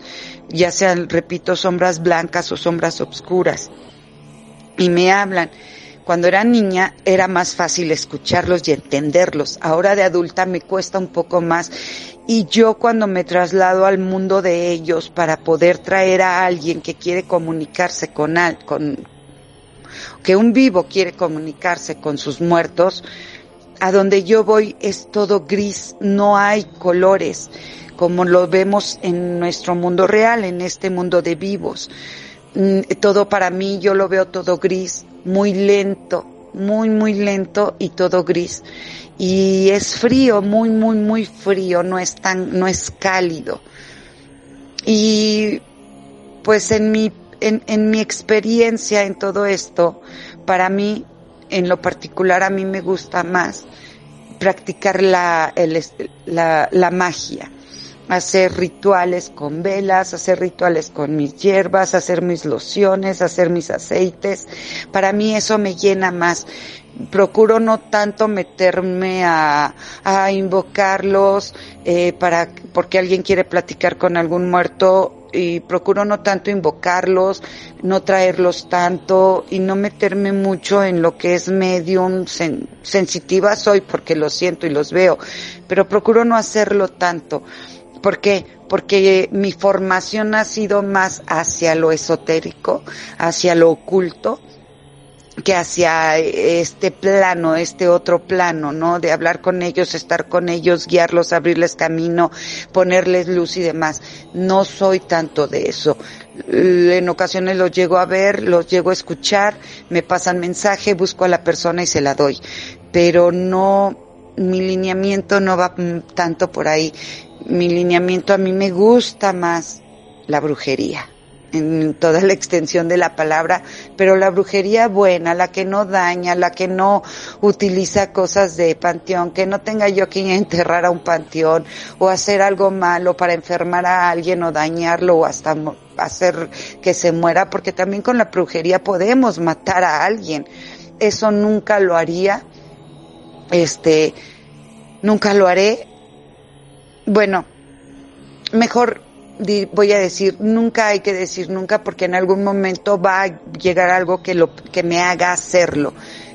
ya sean, repito, sombras blancas o sombras oscuras. Y me hablan. Cuando era niña era más fácil escucharlos y entenderlos. Ahora de adulta me cuesta un poco más. Y yo cuando me traslado al mundo de ellos para poder traer a alguien que quiere comunicarse con, con, que un vivo quiere comunicarse con sus muertos, a donde yo voy es todo gris, no hay colores, como lo vemos en nuestro mundo real, en este mundo de vivos. Mm, todo para mí, yo lo veo todo gris, muy lento, muy, muy lento y todo gris. Y es frío, muy, muy, muy frío, no es tan, no es cálido. Y pues en mi, en, en mi experiencia en todo esto, para mí, en lo particular, a mí me gusta más practicar la, el, la, la magia hacer rituales con velas, hacer rituales con mis hierbas, hacer mis lociones, hacer mis aceites. Para mí eso me llena más. Procuro no tanto meterme a, a invocarlos eh, para porque alguien quiere platicar con algún muerto y procuro no tanto invocarlos, no traerlos tanto y no meterme mucho en lo que es medium sensitiva soy porque lo siento y los veo, pero procuro no hacerlo tanto. ¿Por qué? Porque mi formación ha sido más hacia lo esotérico, hacia lo oculto, que hacia este plano, este otro plano, ¿no? De hablar con ellos, estar con ellos, guiarlos, abrirles camino, ponerles luz y demás. No soy tanto de eso. En ocasiones los llego a ver, los llego a escuchar, me pasan mensaje, busco a la persona y se la doy. Pero no, mi lineamiento no va tanto por ahí mi lineamiento a mí me gusta más la brujería en toda la extensión de la palabra, pero la brujería buena, la que no daña, la que no utiliza cosas de panteón, que no tenga yo que enterrar a un panteón o hacer algo malo para enfermar a alguien o dañarlo o hasta hacer que se muera, porque también con la brujería podemos matar a alguien. Eso nunca lo haría, este, nunca lo haré bueno, mejor voy a decir, nunca hay que decir nunca porque en algún momento va a llegar algo que lo, que me haga hacerlo,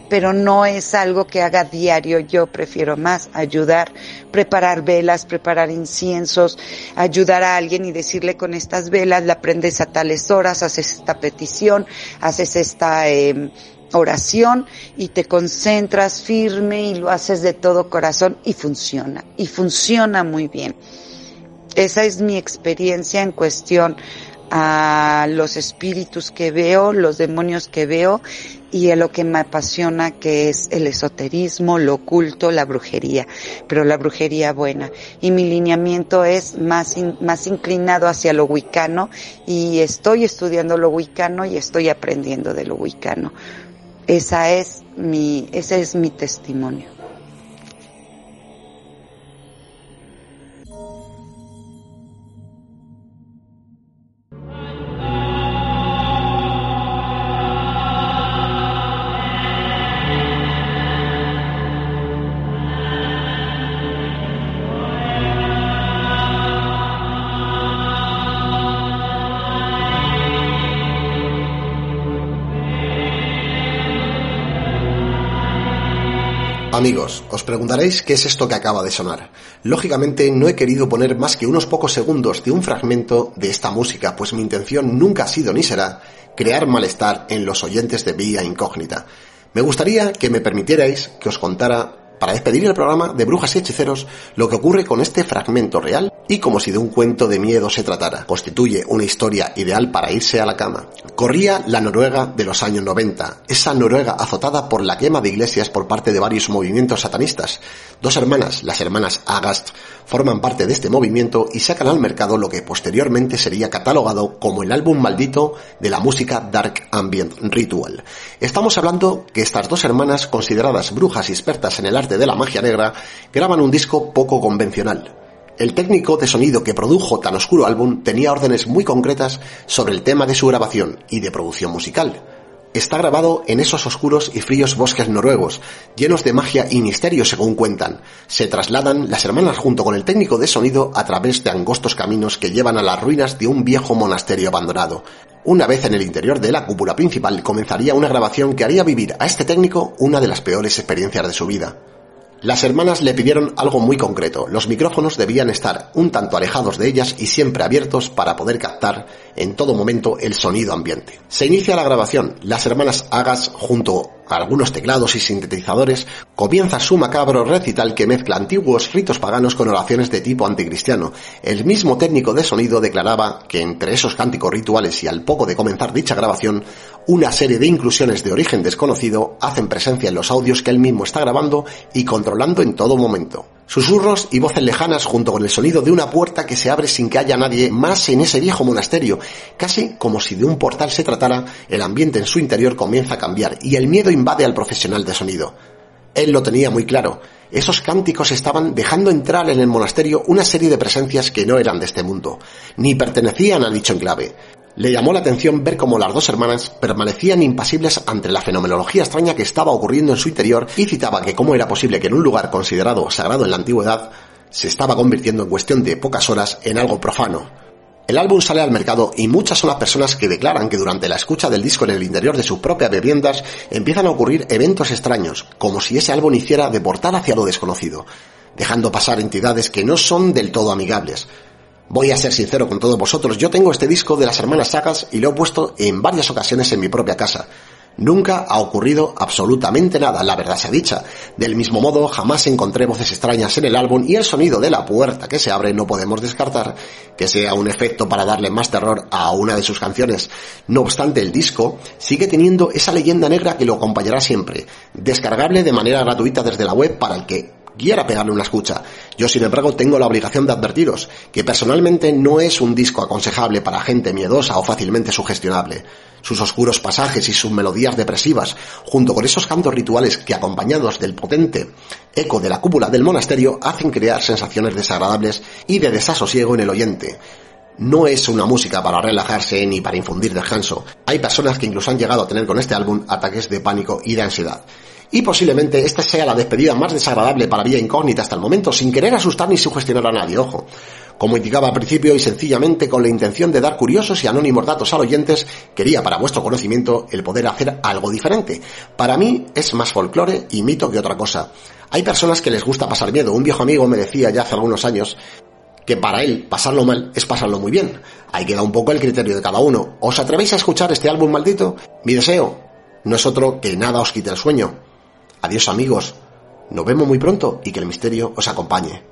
pero no es algo que haga diario. Yo prefiero más ayudar, preparar velas, preparar inciensos, ayudar a alguien y decirle con estas velas, la prendes a tales horas, haces esta petición, haces esta, eh, oración y te concentras firme y lo haces de todo corazón y funciona, y funciona muy bien. Esa es mi experiencia en cuestión a los espíritus que veo, los demonios que veo y a lo que me apasiona que es el esoterismo, lo oculto, la brujería, pero la brujería buena. Y mi lineamiento es más, más inclinado hacia lo wicano y estoy estudiando lo wicano y estoy aprendiendo de lo wicano. Esa es mi, ese es mi testimonio. Amigos, os preguntaréis qué es esto que acaba de sonar. Lógicamente no he querido poner más que unos pocos segundos de un fragmento de esta música, pues mi intención nunca ha sido ni será crear malestar en los oyentes de Vía Incógnita. Me gustaría que me permitierais que os contara para despedir el programa de Brujas y Hechiceros lo que ocurre con este fragmento real y como si de un cuento de miedo se tratara. Constituye una historia ideal para irse a la cama. Corría la Noruega de los años 90, esa Noruega azotada por la quema de iglesias por parte de varios movimientos satanistas. Dos hermanas, las hermanas Agast, forman parte de este movimiento y sacan al mercado lo que posteriormente sería catalogado como el álbum maldito de la música Dark Ambient Ritual. Estamos hablando que estas dos hermanas, consideradas brujas expertas en el arte de la magia negra, graban un disco poco convencional. El técnico de sonido que produjo tan oscuro álbum tenía órdenes muy concretas sobre el tema de su grabación y de producción musical. Está grabado en esos oscuros y fríos bosques noruegos, llenos de magia y misterio según cuentan. Se trasladan las hermanas junto con el técnico de sonido a través de angostos caminos que llevan a las ruinas de un viejo monasterio abandonado. Una vez en el interior de la cúpula principal comenzaría una grabación que haría vivir a este técnico una de las peores experiencias de su vida. Las hermanas le pidieron algo muy concreto. Los micrófonos debían estar un tanto alejados de ellas y siempre abiertos para poder captar en todo momento el sonido ambiente. Se inicia la grabación. Las hermanas Agas, junto a algunos teclados y sintetizadores, comienza su macabro recital que mezcla antiguos ritos paganos con oraciones de tipo anticristiano. El mismo técnico de sonido declaraba que entre esos cánticos rituales y al poco de comenzar dicha grabación, una serie de inclusiones de origen desconocido hacen presencia en los audios que él mismo está grabando y controlando en todo momento. Susurros y voces lejanas junto con el sonido de una puerta que se abre sin que haya nadie más en ese viejo monasterio. Casi como si de un portal se tratara, el ambiente en su interior comienza a cambiar y el miedo invade al profesional de sonido. Él lo tenía muy claro. Esos cánticos estaban dejando entrar en el monasterio una serie de presencias que no eran de este mundo, ni pertenecían a dicho enclave. Le llamó la atención ver cómo las dos hermanas permanecían impasibles ante la fenomenología extraña que estaba ocurriendo en su interior y citaba que cómo era posible que en un lugar considerado sagrado en la antigüedad se estaba convirtiendo en cuestión de pocas horas en algo profano. El álbum sale al mercado y muchas son las personas que declaran que durante la escucha del disco en el interior de sus propias viviendas empiezan a ocurrir eventos extraños, como si ese álbum hiciera de portal hacia lo desconocido, dejando pasar entidades que no son del todo amigables, Voy a ser sincero con todos vosotros, yo tengo este disco de las hermanas Sagas y lo he puesto en varias ocasiones en mi propia casa. Nunca ha ocurrido absolutamente nada, la verdad sea dicha. Del mismo modo, jamás encontré voces extrañas en el álbum y el sonido de la puerta que se abre no podemos descartar que sea un efecto para darle más terror a una de sus canciones. No obstante, el disco sigue teniendo esa leyenda negra que lo acompañará siempre, descargable de manera gratuita desde la web para el que quiera pegarle una escucha. Yo, sin embargo, tengo la obligación de advertiros que personalmente no es un disco aconsejable para gente miedosa o fácilmente sugestionable. Sus oscuros pasajes y sus melodías depresivas, junto con esos cantos rituales que acompañados del potente eco de la cúpula del monasterio, hacen crear sensaciones desagradables y de desasosiego en el oyente. No es una música para relajarse ni para infundir descanso. Hay personas que incluso han llegado a tener con este álbum ataques de pánico y de ansiedad y posiblemente esta sea la despedida más desagradable para Vía Incógnita hasta el momento, sin querer asustar ni sugestionar a nadie, ojo. Como indicaba al principio y sencillamente con la intención de dar curiosos y anónimos datos a los oyentes, quería para vuestro conocimiento el poder hacer algo diferente. Para mí es más folclore y mito que otra cosa. Hay personas que les gusta pasar miedo. Un viejo amigo me decía ya hace algunos años que para él pasarlo mal es pasarlo muy bien. Ahí queda un poco el criterio de cada uno. ¿Os atrevéis a escuchar este álbum maldito? Mi deseo no es otro que nada os quite el sueño. Adiós amigos, nos vemos muy pronto y que el misterio os acompañe.